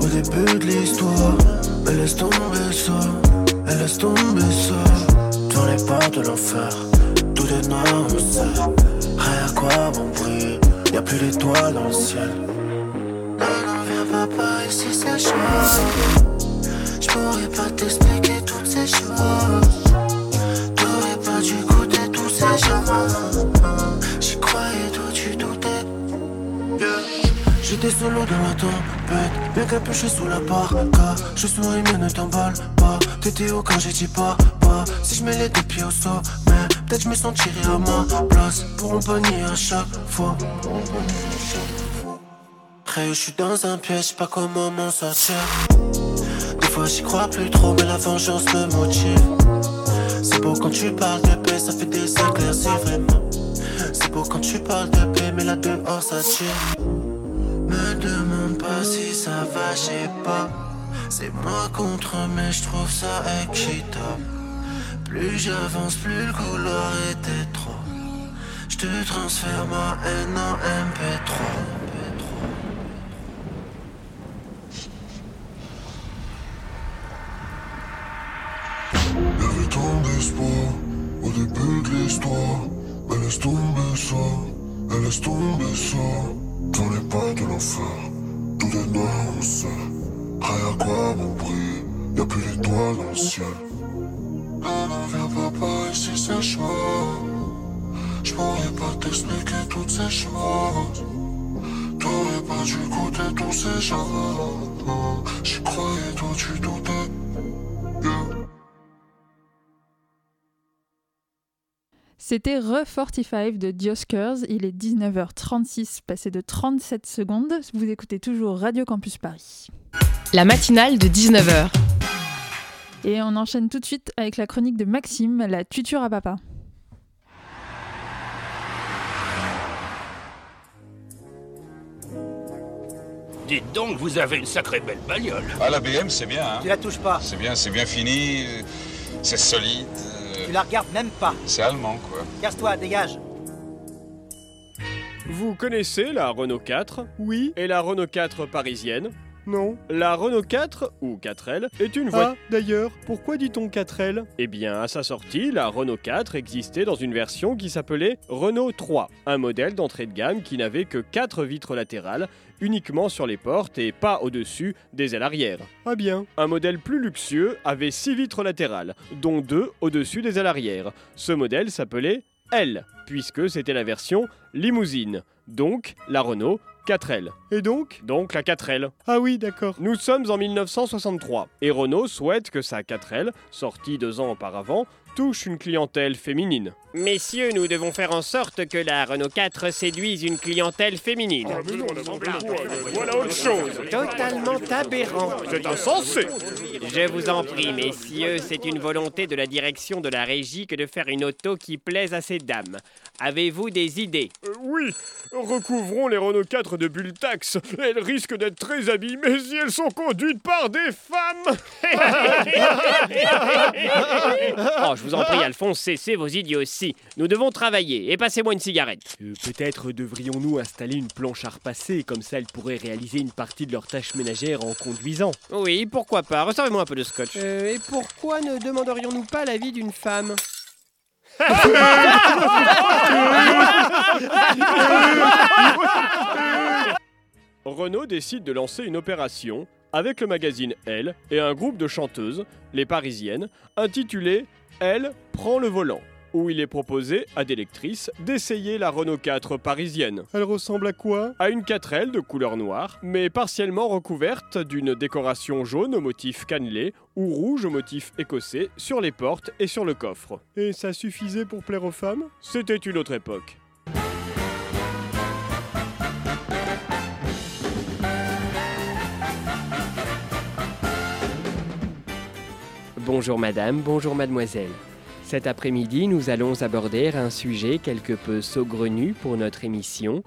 au début de l'histoire. Mais laisse tomber ça, elle laisse tomber ça. Dans les portes de l'enfer, tout est noir. Rien à quoi bon brille, y'a plus d'étoiles dans le ciel. Pas ici, c'est chaud. J'pourrais pas t'expliquer toutes ces choses. T'aurais pas dû goûter tous ces jours. J'y croyais, toi tu doutais. J'étais solo dans la tempête, bien capuché sous la parka. Je souris mais ne t'emballe pas. T'étais où quand j'ai dit pas, pas. Si je mets les deux pieds au sommet, peut-être je me sentirais à ma place. Pour un panier à chaque fois. Je suis dans un piège, pas comment m'en sortir. Des fois j'y crois plus trop, mais la vengeance me motive. C'est beau quand tu parles de paix, ça fait des éclaircies vraiment. C'est beau quand tu parles de paix, mais là dehors ça tire. Me demande pas si ça va, j'ai pas. C'est moi contre mais je trouve ça équitable. Plus j'avance, plus le couloir était trop. Je te transfère ma haine en MP3. De l'histoire. Mais laisse tomber ça, elle laisse tomber ça. Dans les pas de l'enfer, tout est noir. Rien à quoi bon brille, y'a plus d'étoiles dans le ciel. Non, non, viens pas par ici, c'est chaud. J'pourrais pas t'expliquer toutes ces choses. T'aurais pas dû goûter tous ces jours. J'y croyais, toi tu doutais. C'était Re 45 de Dioskers. Il est 19h36, passé de 37 secondes. Vous écoutez toujours Radio Campus Paris. La matinale de 19h. Et on enchaîne tout de suite avec la chronique de Maxime, la tuture à papa. Dites donc, vous avez une sacrée belle bagnole. Ah, la BM, c'est bien. Hein Tu la touches pas. c'est bien, c'est bien fini, euh, c'est solide. Tu la regardes même pas. C'est allemand, quoi. Casse-toi, dégage. Vous connaissez la Renault 4 Oui. Et la Renault 4 parisienne? La Renault 4, ou 4L, est une voiture... Ah, d'ailleurs, pourquoi dit-on 4L Eh bien, à sa sortie, la Renault 4 existait dans une version qui s'appelait Renault 3, un modèle d'entrée de gamme qui n'avait que 4 vitres latérales, uniquement sur les portes et pas au-dessus des ailes arrière. Ah bien. Un modèle plus luxueux avait 6 vitres latérales, dont 2 au-dessus des ailes arrière. Ce modèle s'appelait L, puisque c'était la version limousine, donc la Renault 4L. Et donc? Donc la 4L. Ah oui, d'accord. Nous sommes en 1963 et Renault souhaite que sa 4L, sortie deux ans auparavant, touche une clientèle féminine. Messieurs, nous devons faire en sorte que la Renault 4 séduise une clientèle féminine. Voilà autre chose. Totalement aberrant. C'est insensé. Je vous en prie, messieurs, c'est une volonté de la direction de la régie que de faire une auto qui plaise à ces dames. Avez-vous des idées? Euh, oui, recouvrons les Renault 4 de Bultax. Elles risquent d'être très abîmées si elles sont conduites par des femmes. Oh, je vous en prie, Alphonse, cessez vos idioties. Nous devons travailler et passez-moi une cigarette. Euh, Peut-être devrions-nous installer une planche à repasser, comme ça elles pourraient réaliser une partie de leurs tâches ménagères en conduisant. Oui, pourquoi pas Resservez-moi un peu de scotch. Euh, et pourquoi ne demanderions-nous pas l'avis d'une femme? Renault décide de lancer une opération avec le magazine Elle et un groupe de chanteuses, les Parisiennes, intitulée Elle prend le volant, où il est proposé à des lectrices d'essayer la Renault 4 parisienne. Elle ressemble à quoi? À une 4L de couleur noire, mais partiellement recouverte d'une décoration jaune au motif cannelé ou rouge au motif écossais sur les portes et sur le coffre. Et ça suffisait pour plaire aux femmes? C'était une autre époque. Bonjour madame, bonjour mademoiselle. Cet après-midi, nous allons aborder un sujet quelque peu saugrenu pour notre émission,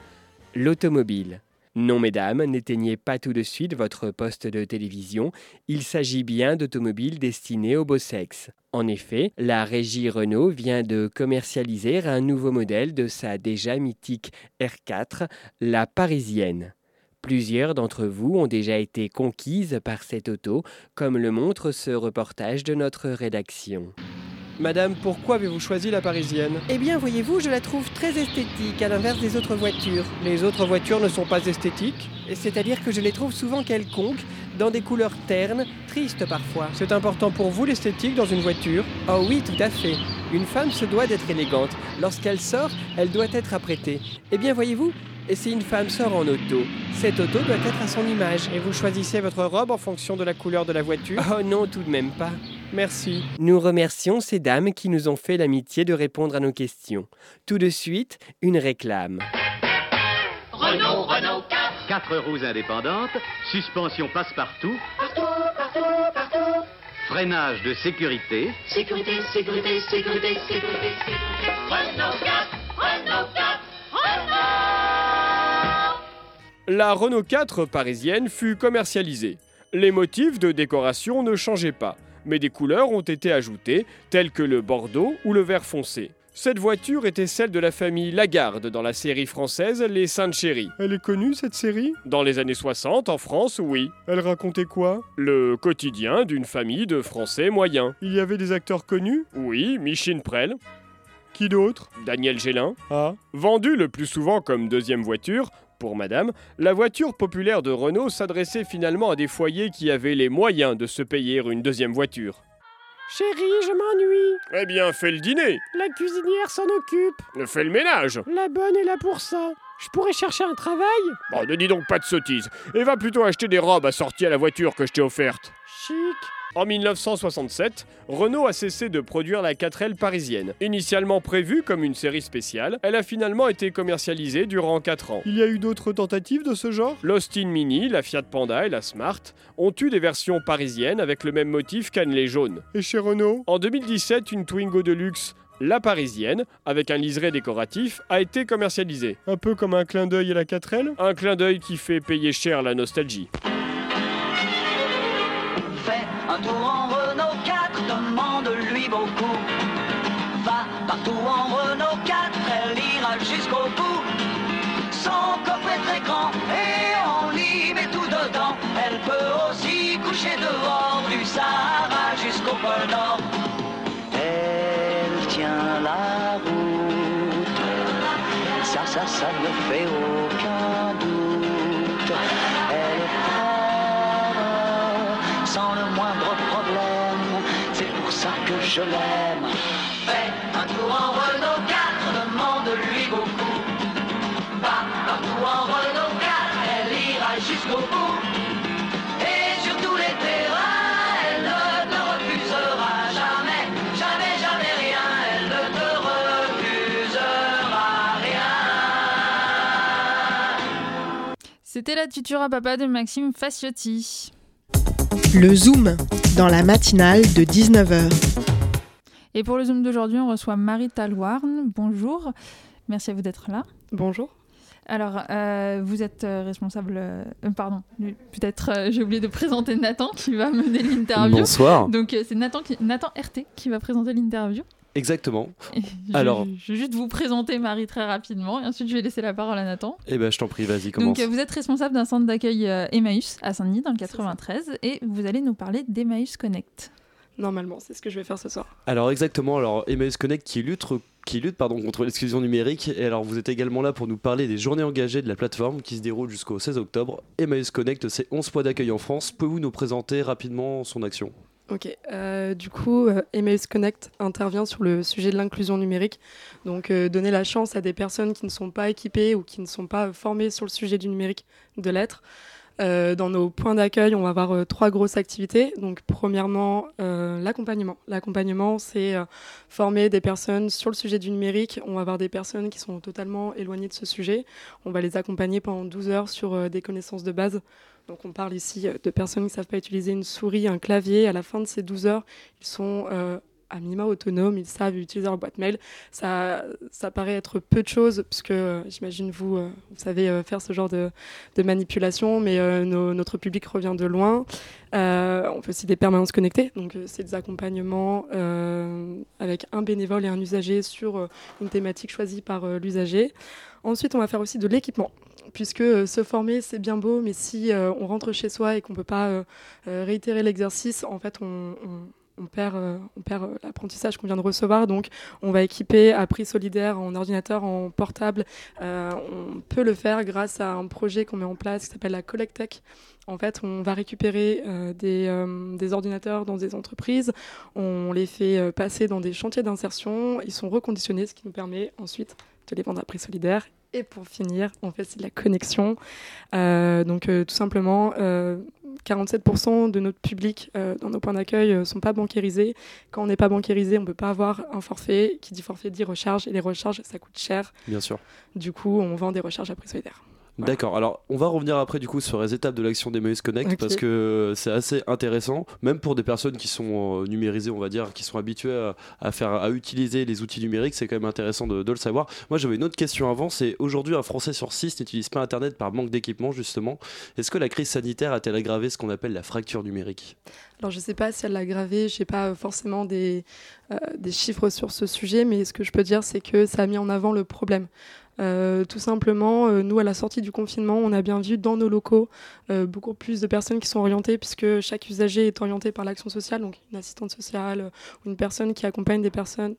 l'automobile. Non, mesdames, n'éteignez pas tout de suite votre poste de télévision. Il s'agit bien d'automobiles destinés au beau sexe. En effet, la régie Renault vient de commercialiser un nouveau modèle de sa déjà mythique R4, la parisienne. Plusieurs d'entre vous ont déjà été conquises par cette auto, comme le montre ce reportage de notre rédaction. Madame, pourquoi avez-vous choisi la parisienne? Eh bien, voyez-vous, je la trouve très esthétique, à l'inverse des autres voitures. Les autres voitures ne sont pas esthétiques? C'est-à-dire que je les trouve souvent quelconques, dans des couleurs ternes, tristes parfois. C'est important pour vous l'esthétique dans une voiture? Oh oui, tout à fait. Une femme se doit d'être élégante. Lorsqu'elle sort, elle doit être apprêtée. Eh bien, voyez-vous, et si une femme sort en auto, cette auto doit être à son image. Et vous choisissez votre robe en fonction de la couleur de la voiture? Oh non, tout de même pas. Merci. Nous remercions ces dames qui nous ont fait l'amitié de répondre à nos questions. Tout de suite, une réclame. Renault, Renault 4 Quatre roues indépendantes, suspension passe-partout, Partout, partout, partout freinage de sécurité, Sécurité, sécurité, sécurité, sécurité, sécurité Renault 4 Renault 4 Renault La Renault 4 parisienne fut commercialisée. Les motifs de décoration ne changeaient pas, mais des couleurs ont été ajoutées, telles que le bordeaux ou le vert foncé. Cette voiture était celle de la famille Lagarde dans la série française Les Saintes Chéries. Elle est connue cette série? Dans les années 60, en France, oui. Elle racontait quoi? Le quotidien d'une famille de Français moyens. Il y avait des acteurs connus? Oui, Micheline Prel, Qui d'autre? Daniel Gélin. Ah, Vendue le plus souvent comme deuxième voiture, pour madame, la voiture populaire de Renault s'adressait finalement à des foyers qui avaient les moyens de se payer une deuxième voiture. Chérie, je m'ennuie. Eh bien, fais le dîner La cuisinière s'en occupe. Fais le ménage La bonne est là pour ça. Je pourrais chercher un travail? Bon, ne dis donc pas de sottises, et va plutôt acheter des robes assorties à la voiture que je t'ai offerte. Chic. En 1967, Renault a cessé de produire la 4L parisienne. Initialement prévue comme une série spéciale, elle a finalement été commercialisée durant 4 ans. il y a eu d'autres tentatives de ce genre? L'Austin Mini, la Fiat Panda et la Smart ont eu des versions parisiennes avec le même motif cannelé jaune. Et chez Renault? En 2017, une Twingo de luxe, la parisienne, avec un liseré décoratif, a été commercialisée. Un peu comme un clin d'œil à la 4L Un clin d'œil qui fait payer cher la nostalgie. Tour en Renault 4, demande-lui beaucoup. Va partout en Renault 4, elle ira jusqu'au bout. Son coffre est très grand et on y met tout dedans. Elle peut aussi coucher dehors du Sahara jusqu'au pôle Nord. Elle tient la route, ça, ça, ça ne fait aucun doute. Je l'aime. Fais un tour en Renault 4, demande-lui beaucoup. Va partout en Renault 4, elle ira jusqu'au bout. Et sur tous les terrains, elle ne te refusera jamais, jamais, jamais rien. Elle ne te refusera rien. C'était la tuture à papa de Maxime Faciotti. Le Zoom, dans la matinale de 19h. Et pour le Zoom d'aujourd'hui, on reçoit Marie Talouarn. Bonjour. Merci à vous d'être là. Bonjour. Alors, euh, vous êtes euh, responsable. euh, pardon, peut-être euh, j'ai oublié de présenter Nathan qui va mener l'interview. Bonsoir. Donc, euh, c'est Nathan, qui- Nathan RT qui va présenter l'interview. Exactement. Je, Alors, je vais juste vous présenter Marie très rapidement et ensuite je vais laisser la parole à Nathan. eh ben, je t'en prie, vas-y, commence. Donc, vous êtes responsable d'un centre d'accueil euh, Emmaüs à Saint-Denis dans le 93 et vous allez nous parler d'Emmaüs Connect. Normalement, c'est ce que je vais faire ce soir. Alors exactement, alors Emmaüs Connect qui lutte, qui lutte pardon, contre l'exclusion numérique. Et alors vous êtes également là pour nous parler des journées engagées de la plateforme qui se déroulent jusqu'au 16 octobre. Emmaüs Connect, c'est 11 points d'accueil en France. Pouvez-vous nous présenter rapidement son action? Ok, euh, du coup, euh, Emmaüs Connect intervient sur le sujet de l'inclusion numérique. Donc, euh, donner la chance à des personnes qui ne sont pas équipées ou qui ne sont pas formées sur le sujet du numérique de l'être. Euh, dans nos points d'accueil, on va avoir euh, trois grosses activités. Donc, premièrement, euh, l'accompagnement. L'accompagnement, c'est former des personnes sur le sujet du numérique. On va avoir des personnes qui sont totalement éloignées de ce sujet. On va les accompagner pendant 12 heures sur des connaissances de base. Donc, on parle ici de personnes qui ne savent pas utiliser une souris, un clavier. À la fin de ces 12 heures, ils sont à minima autonomes, ils savent utiliser leur boîte mail. Ça, ça paraît être peu de choses, puisque euh, j'imagine vous, euh, vous savez euh, faire ce genre de, manipulation, mais notre public revient de loin. on fait aussi des permanences connectées, donc c'est des accompagnements avec un bénévole et un usager sur une thématique choisie par l'usager. Ensuite, on va faire aussi de l'équipement puisque se former, c'est bien beau, mais si on rentre chez soi et qu'on ne peut pas réitérer l'exercice, en fait, on euh, on perd euh, l'apprentissage qu'on vient de recevoir. Donc, on va équiper à prix solidaire en ordinateur, en portable. Euh, on peut le faire grâce à un projet qu'on met en place qui s'appelle la Collectech. En fait, on va récupérer des, des, ordinateurs dans des entreprises, on les fait passer dans des chantiers d'insertion, ils sont reconditionnés, ce qui nous permet ensuite de les vendre à prix solidaire. Et pour finir, on fait aussi de la connexion. donc, tout simplement, 47% de notre public euh, dans nos points d'accueil ne euh, sont pas bancarisés. Quand on n'est pas bancarisé, on ne peut pas avoir un forfait. Qui dit forfait dit recharge. Et les recharges, ça coûte cher. Bien sûr. Du coup, on vend des recharges à prix solidaire. D'accord. Alors, on va revenir après du coup sur les étapes de l'action d'Emmaüs Connect parce que c'est assez intéressant, même pour des personnes qui sont euh, numérisées, on va dire, qui sont habituées à, faire, à utiliser les outils numériques. C'est quand même intéressant de, le savoir. Moi, j'avais une autre question avant. C'est aujourd'hui un Français sur six n'utilise pas Internet par manque d'équipement, justement. Est-ce que la crise sanitaire a-t-elle aggravé ce qu'on appelle la fracture numérique? Alors je ne sais pas si elle l'a aggravé, je n'ai pas forcément des, euh, des chiffres sur ce sujet, mais ce que je peux dire, c'est que ça a mis en avant le problème. Euh, tout simplement, euh, nous, à la sortie du confinement, on a bien vu dans nos locaux euh, beaucoup plus de personnes qui sont orientées, puisque chaque usager est orienté par l'action sociale, donc une assistante sociale ou une personne qui accompagne des personnes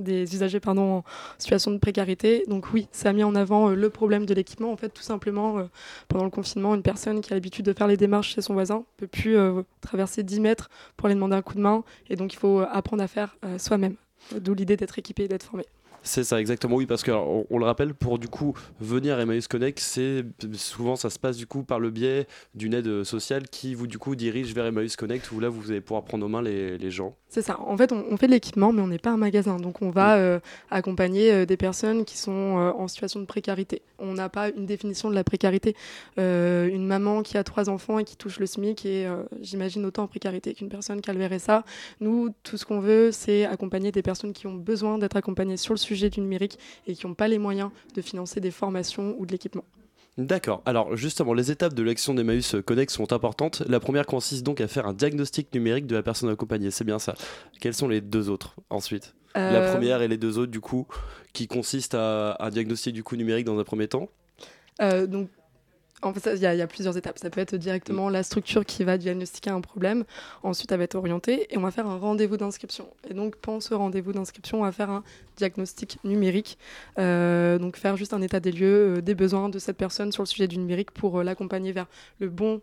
des usagers pardon, en situation de précarité. Donc oui, ça a mis en avant le problème de l'équipement. En fait, tout simplement, pendant le confinement, une personne qui a l'habitude de faire les démarches chez son voisin ne peut plus traverser 10 mètres pour aller demander un coup de main. Et donc, il faut apprendre à faire soi-même. D'où l'idée d'être équipé et d'être formé. C'est ça, exactement, oui, parce qu'on on le rappelle, pour du coup venir à Emmaüs Connect, c'est souvent ça se passe du coup par le biais d'une aide sociale qui vous du coup dirige vers Emmaüs Connect où là vous allez pouvoir prendre en main les, les gens. C'est ça, en fait on, fait de l'équipement mais on n'est pas un magasin, donc on va euh, accompagner euh, des personnes qui sont euh, en situation de précarité. On n'a pas une définition de la précarité. une maman qui a trois enfants et qui touche le SMIC est, j'imagine, autant en précarité qu'une personne qui a le RSA. Nous, tout ce qu'on veut, c'est accompagner des personnes qui ont besoin d'être accompagnées sur le sujet du numérique et qui n'ont pas les moyens de financer des formations ou de l'équipement. D'accord. Alors justement, les étapes de l'action d'Emmaüs Connect sont importantes. La première consiste donc à faire un diagnostic numérique de la personne accompagnée. C'est bien ça. Quelles sont les deux autres ensuite? La euh, première et les deux autres du coup, qui consistent à un diagnostic du coup numérique dans un premier temps? Euh, donc en fait, il y, a plusieurs étapes. Ça peut être directement la structure qui va diagnostiquer un problème. Ensuite, elle va être orientée et on va faire un rendez-vous d'inscription. Et donc, pendant ce rendez-vous d'inscription, on va faire un diagnostic numérique. Euh, donc, faire juste un état des lieux, euh, des besoins de cette personne sur le sujet du numérique pour euh, l'accompagner vers le bon,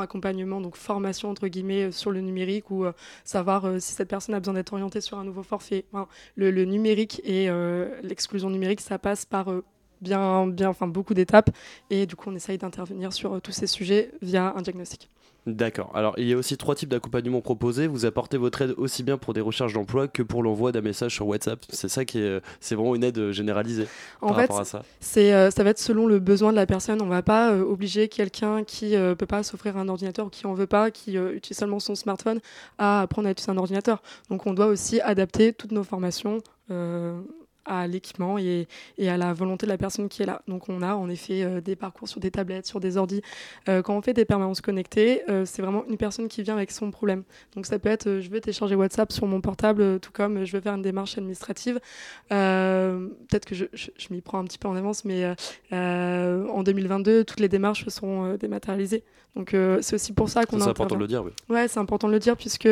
accompagnement, donc formation entre guillemets sur le numérique ou savoir si cette personne a besoin d'être orientée sur un nouveau forfait. le, numérique et l'exclusion numérique, ça passe par bien, bien, enfin beaucoup d'étapes. Et du coup, on essaye d'intervenir sur euh, tous ces sujets via un diagnostic. D'accord. Alors, il y a aussi trois types d'accompagnement proposés. Vous apportez votre aide aussi bien pour des recherches d'emploi que pour l'envoi d'un message sur WhatsApp. C'est ça qui est, c'est vraiment une aide euh, généralisée en par rapport à ça. C'est, euh, ça va être selon le besoin de la personne. On va pas obliger quelqu'un qui ne peut pas s'offrir un ordinateur ou qui en veut pas, qui utilise seulement son smartphone, à apprendre à utiliser un ordinateur. Donc, on doit aussi adapter toutes nos formations à l'équipement et, et, à la volonté de la personne qui est là. Donc on a en effet euh, des parcours sur des tablettes, sur des ordis. Euh, quand on fait des permanences connectées, euh, c'est vraiment une personne qui vient avec son problème. Donc ça peut être je veux télécharger WhatsApp sur mon portable, tout comme je veux faire une démarche administrative. Peut-être que je, je, m'y prends un petit peu en avance, mais en 2022, toutes les démarches seront dématérialisées. Donc c'est aussi pour ça qu'on C'est important de le dire, oui. Ouais, c'est important de le dire puisque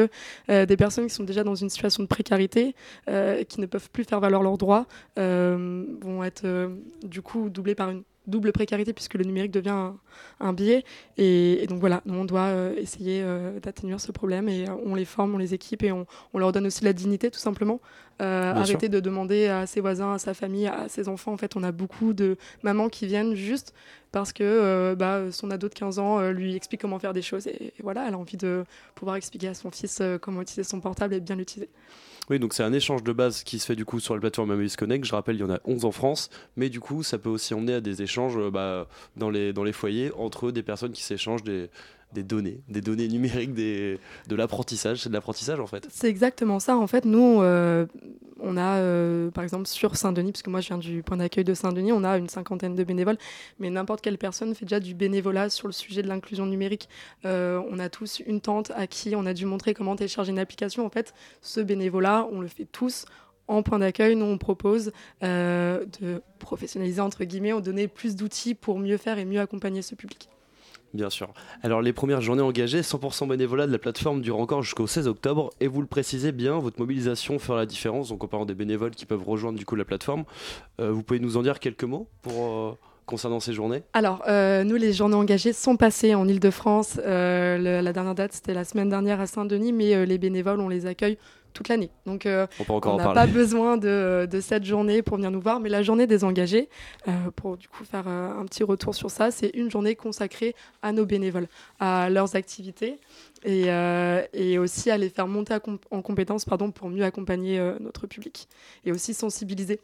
des personnes qui sont déjà dans une situation de précarité, qui ne peuvent plus faire valoir leurs droits, euh, vont être euh, du coup doublés par une double précarité puisque le numérique devient un, biais. Et, donc voilà, on doit euh, essayer d'atténuer ce problème et on les forme, on les équipe et on, leur donne aussi la dignité tout simplement. arrêter de demander à ses voisins, à sa famille, à ses enfants. En fait, on a beaucoup de mamans qui viennent juste parce que bah, son ado de 15 ans lui explique comment faire des choses. Et, et, voilà, elle a envie de pouvoir expliquer à son fils comment utiliser son portable et bien l'utiliser. Oui, donc c'est un échange de base qui se fait du coup sur la plateforme Amadeus Connect. Je rappelle, il y en a 11 en France, mais du coup, ça peut aussi emmener à des échanges euh, bah, dans, les, dans les foyers entre des personnes qui s'échangent des, des données, des données numériques, de l'apprentissage. C'est de l'apprentissage en fait. C'est exactement ça. En fait, nous, euh, on a, euh, par exemple, sur Saint-Denis, parce que moi je viens du point d'accueil de Saint-Denis, on a une cinquantaine de bénévoles, mais n'importe quelle personne fait déjà du bénévolat sur le sujet de l'inclusion numérique. Euh, on a tous une tante à qui on a dû montrer comment télécharger une application. En fait, ce bénévolat, on le fait tous en point d'accueil, nous on propose euh, de professionnaliser entre guillemets, on donner plus d'outils pour mieux faire et mieux accompagner ce public. Bien sûr. Alors les premières journées engagées, 100% bénévolat de la plateforme durent encore jusqu'au 16 octobre et vous le précisez bien, votre mobilisation fera la différence. Donc en parlant des bénévoles qui peuvent rejoindre du coup la plateforme, euh, vous pouvez nous en dire quelques mots pour euh, concernant ces journées? Alors euh, nous les journées engagées sont passées en Ile-de-France. La dernière date c'était la semaine dernière à Saint-Denis, mais les bénévoles on les accueille toute l'année. Donc euh, on n'a pas besoin de, de, cette journée pour venir nous voir, mais la journée des engagés, euh, pour du coup faire euh, un petit retour sur ça, c'est une journée consacrée à nos bénévoles, à leurs activités et, et aussi à les faire monter en compétences pardon, pour mieux accompagner notre public et aussi sensibiliser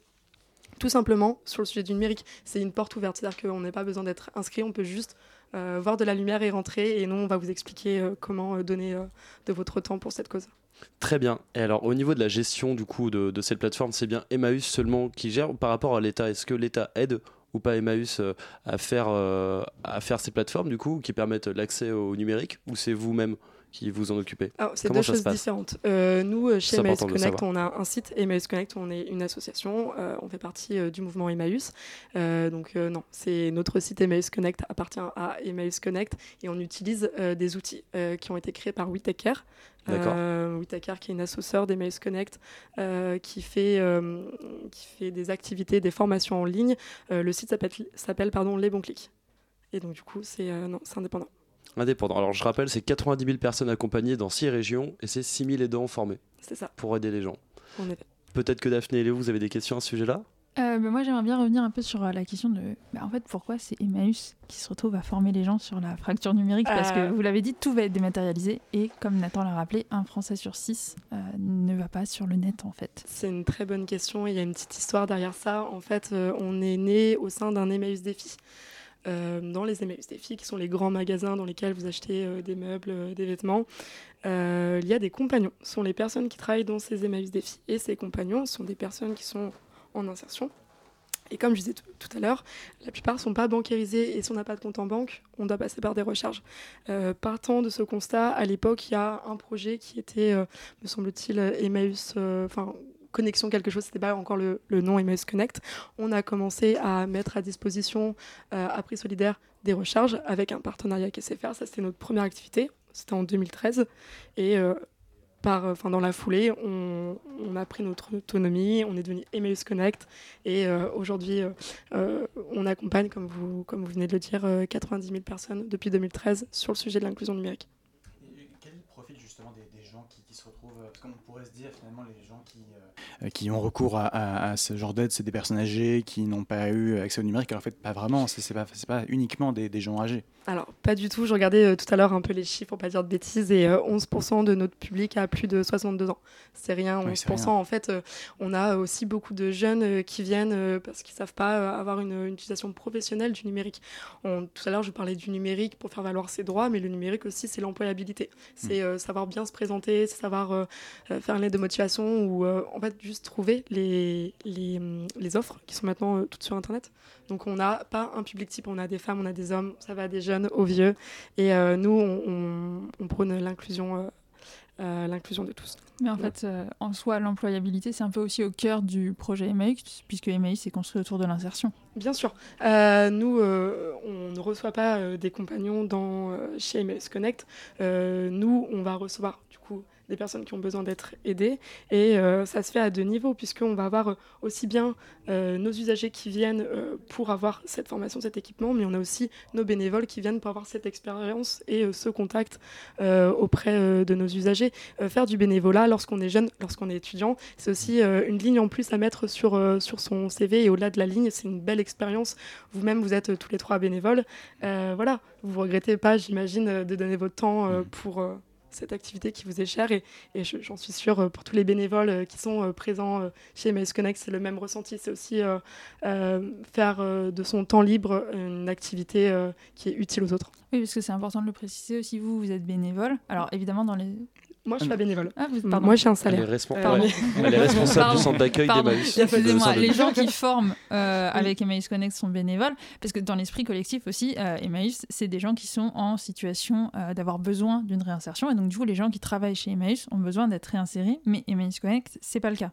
tout simplement sur le sujet du numérique. C'est une porte ouverte, c'est-à-dire qu'on n'a pas besoin d'être inscrit, on peut juste euh, voir de la lumière et rentrer, et nous, on va vous expliquer euh, comment donner euh, de votre temps pour cette cause. Très bien. Et alors, au niveau de la gestion du coup de, cette plateforme, c'est bien Emmaüs seulement qui gère par rapport à l'État Est-ce que l'État aide ou pas Emmaüs à faire, à faire ces plateformes du coup qui permettent l'accès au numérique ou c'est vous-même qui vous en occupez C'est deux choses différentes. Euh, nous, chez Emmaüs Connect, on a un site Emmaüs Connect, on est une association, euh, on fait partie euh, du mouvement Emmaüs. donc non, c'est notre site Emmaüs Connect appartient à Emmaüs Connect et on utilise des outils qui ont été créés par Witaker. Euh, qui est une associeur d'Emmaüs Connect qui, fait, qui fait des activités, des formations en ligne. le site s'appelle pardon, Les Bons Clics. Et donc du coup, c'est indépendant indépendant. Alors je rappelle, c'est 90 000 personnes accompagnées dans 6 régions et c'est 6 000 aidants formés. C'est ça. Pour aider les gens. Peut-être que Daphné et Léo, vous avez des questions à ce sujet-là? Euh, bah moi, j'aimerais bien revenir un peu sur euh, la question de, bah, en fait, pourquoi c'est Emmaüs qui se retrouve à former les gens sur la fracture numérique? Parce que vous l'avez dit, tout va être dématérialisé et, comme Nathan l'a rappelé, un Français sur six euh, ne va pas sur le net, en fait. C'est une très bonne question. Il y a une petite histoire derrière ça. En fait, on est né au sein d'un Emmaüs Défi. Euh, dans les Emmaüs Défi, qui sont les grands magasins dans lesquels vous achetez euh, des meubles, euh, des vêtements, il y a des compagnons. Ce sont les personnes qui travaillent dans ces Emmaüs Défi. Et ces compagnons sont des personnes qui sont en insertion. Et comme je disais tout à l'heure, la plupart ne sont pas bancarisés et si on n'a pas de compte en banque, on doit passer par des recharges. partant de ce constat, à l'époque, il y a un projet qui était, me semble-t-il, Emmaüs, enfin connexion quelque chose, c'était pas encore le, nom Emmaüs Connect, on a commencé à mettre à disposition euh, à prix solidaire des recharges avec un partenariat avec SFR. Ça, c'était notre première activité. C'était en 2013. Et euh, par, enfin, dans la foulée, on, a pris notre autonomie, on est devenu Emmaüs Connect. Et euh, aujourd'hui, euh, on accompagne, comme vous, comme vous venez de le dire, 90 000 personnes depuis 2013 sur le sujet de l'inclusion numérique. Quel profil justement des, gens qui, se retrouvent Parce qu'on pourrait se dire finalement les gens qui euh, qui ont recours à, à, à ce genre d'aide, c'est des personnes âgées qui n'ont pas eu accès au numérique. Alors en fait, pas vraiment, c'est pas, pas uniquement des, des, gens âgés. Alors, pas du tout. Je regardais euh, tout à l'heure un peu les chiffres, pour pas dire de bêtises, et euh, 11% de notre public a plus de 62 ans. C'est rien, 11%. Oui, rien. En fait, euh, on a aussi beaucoup de jeunes euh, qui viennent parce qu'ils savent pas avoir une, une, utilisation professionnelle du numérique. On, tout à l'heure, je parlais du numérique pour faire valoir ses droits, mais le numérique aussi, c'est l'employabilité. C'est mmh. savoir bien se présenter, c'est savoir faire une lettre de motivation ou en fait juste trouver les, les, les offres qui sont maintenant toutes sur Internet. Donc, on n'a pas un public type, on a des femmes, on a des hommes, ça va des jeunes aux vieux. Et euh, nous, on, on, on prône l'inclusion. Euh, euh, l'inclusion de tous. Mais en ouais. fait, euh, en soi, l'employabilité, c'est un peu aussi au cœur du projet Emmaüs, puisque Emmaüs est construit autour de l'insertion. Bien sûr. Euh, nous, on ne reçoit pas des compagnons dans, chez Emmaüs Connect. nous, on va recevoir, du coup, des personnes qui ont besoin d'être aidées. Et euh, ça se fait à deux niveaux, puisqu'on va avoir aussi bien euh, nos usagers qui viennent euh, pour avoir cette formation, cet équipement, mais on a aussi nos bénévoles qui viennent pour avoir cette expérience et ce contact auprès de nos usagers. faire du bénévolat lorsqu'on est jeune, lorsqu'on est étudiant, c'est aussi une ligne en plus à mettre sur, sur son CV. Et au-delà de la ligne, c'est une belle expérience. Vous-même, vous êtes tous les trois bénévoles. voilà, vous ne regrettez pas, j'imagine, de donner votre temps pour cette activité qui vous est chère et, j'en suis sûre pour tous les bénévoles qui sont présents chez Emmaüs Connect, c'est le même ressenti. C'est aussi faire de son temps libre une activité qui est utile aux autres. Oui, parce que c'est important de le préciser aussi, vous, vous êtes bénévole. Alors évidemment, dans les moi, je suis pas bénévole. Ah, Moi, j'ai un salaire. Elle est, responsable du centre d'accueil d'Emmaüs. Excusez-moi, les gens qui forment euh, avec Emmaüs Connect sont bénévoles, parce que dans l'esprit collectif aussi, euh, Emmaüs, c'est des gens qui sont en situation euh, d'avoir besoin d'une réinsertion. Et donc, du coup, les gens qui travaillent chez Emmaüs ont besoin d'être réinsérés, mais Emmaüs Connect, c'est pas le cas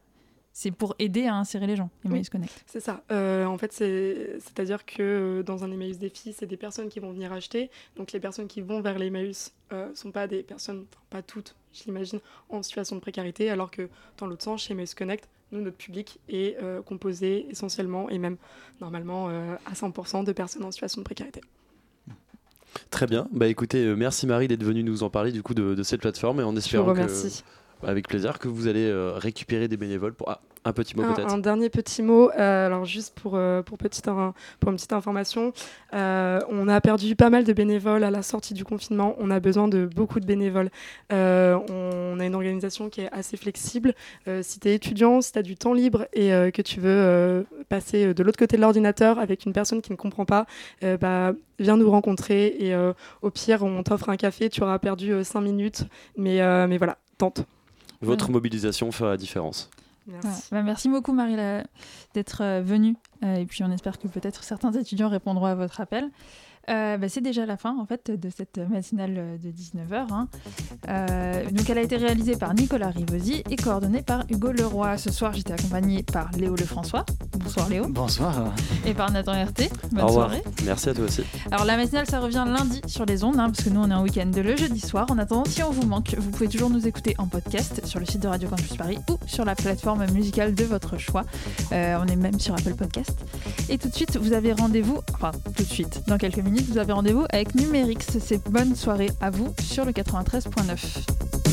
c'est pour aider à insérer les gens, Emmaüs Connect. C'est ça. Euh, en fait, c'est-à-dire que euh, dans un Emmaüs Défi, c'est des personnes qui vont venir acheter. Donc les personnes qui vont vers l'Emmaüs ne euh, sont pas des personnes, pas toutes, je l'imagine, en situation de précarité, alors que dans l'autre sens, chez Emmaüs Connect, nous, notre public est composé essentiellement et même normalement à 100% de personnes en situation de précarité. Très bien. Bah écoutez, merci Marie d'être venue nous en parler du coup de, cette plateforme et en espérant que avec plaisir que vous allez euh, récupérer des bénévoles pour ah, un petit mot peut-être. Un, dernier petit mot, euh, alors juste pour, euh, pour, petite, pour une petite information, on a perdu pas mal de bénévoles à la sortie du confinement, on a besoin de beaucoup de bénévoles. on a une organisation qui est assez flexible. si tu es étudiant, si tu as du temps libre et que tu veux passer de l'autre côté de l'ordinateur avec une personne qui ne comprend pas, bah, viens nous rencontrer et au pire on t'offre un café, tu auras perdu 5 minutes, mais, mais voilà, tente. Votre mobilisation fera la différence. Merci. Bah, merci beaucoup Marie d'être euh, venue euh, et puis on espère que peut-être certains étudiants répondront à votre appel. Euh, bah, c'est déjà la fin en fait de cette matinale de 19h. Hein. Euh, donc elle a été réalisée par Nicolas Rivosi et coordonnée par Hugo Leroy. Ce soir j'étais accompagnée par Léo Lefrançois. Bonsoir Léo. Bonsoir. Et par Nathan RT. Bonne soirée. Merci à toi aussi. Alors la matinale ça revient lundi sur les ondes hein, parce que nous on est en week-end de le jeudi soir. En attendant si on vous manque, vous pouvez toujours nous écouter en podcast sur le site de Radio Campus Paris ou sur la plateforme musicale de votre choix. Euh, on est même sur Apple Podcast. Et tout de suite vous avez rendez-vous, enfin tout de suite, dans quelques vous avez rendez-vous avec Numérix. C'est bonne soirée à vous sur le 93.9.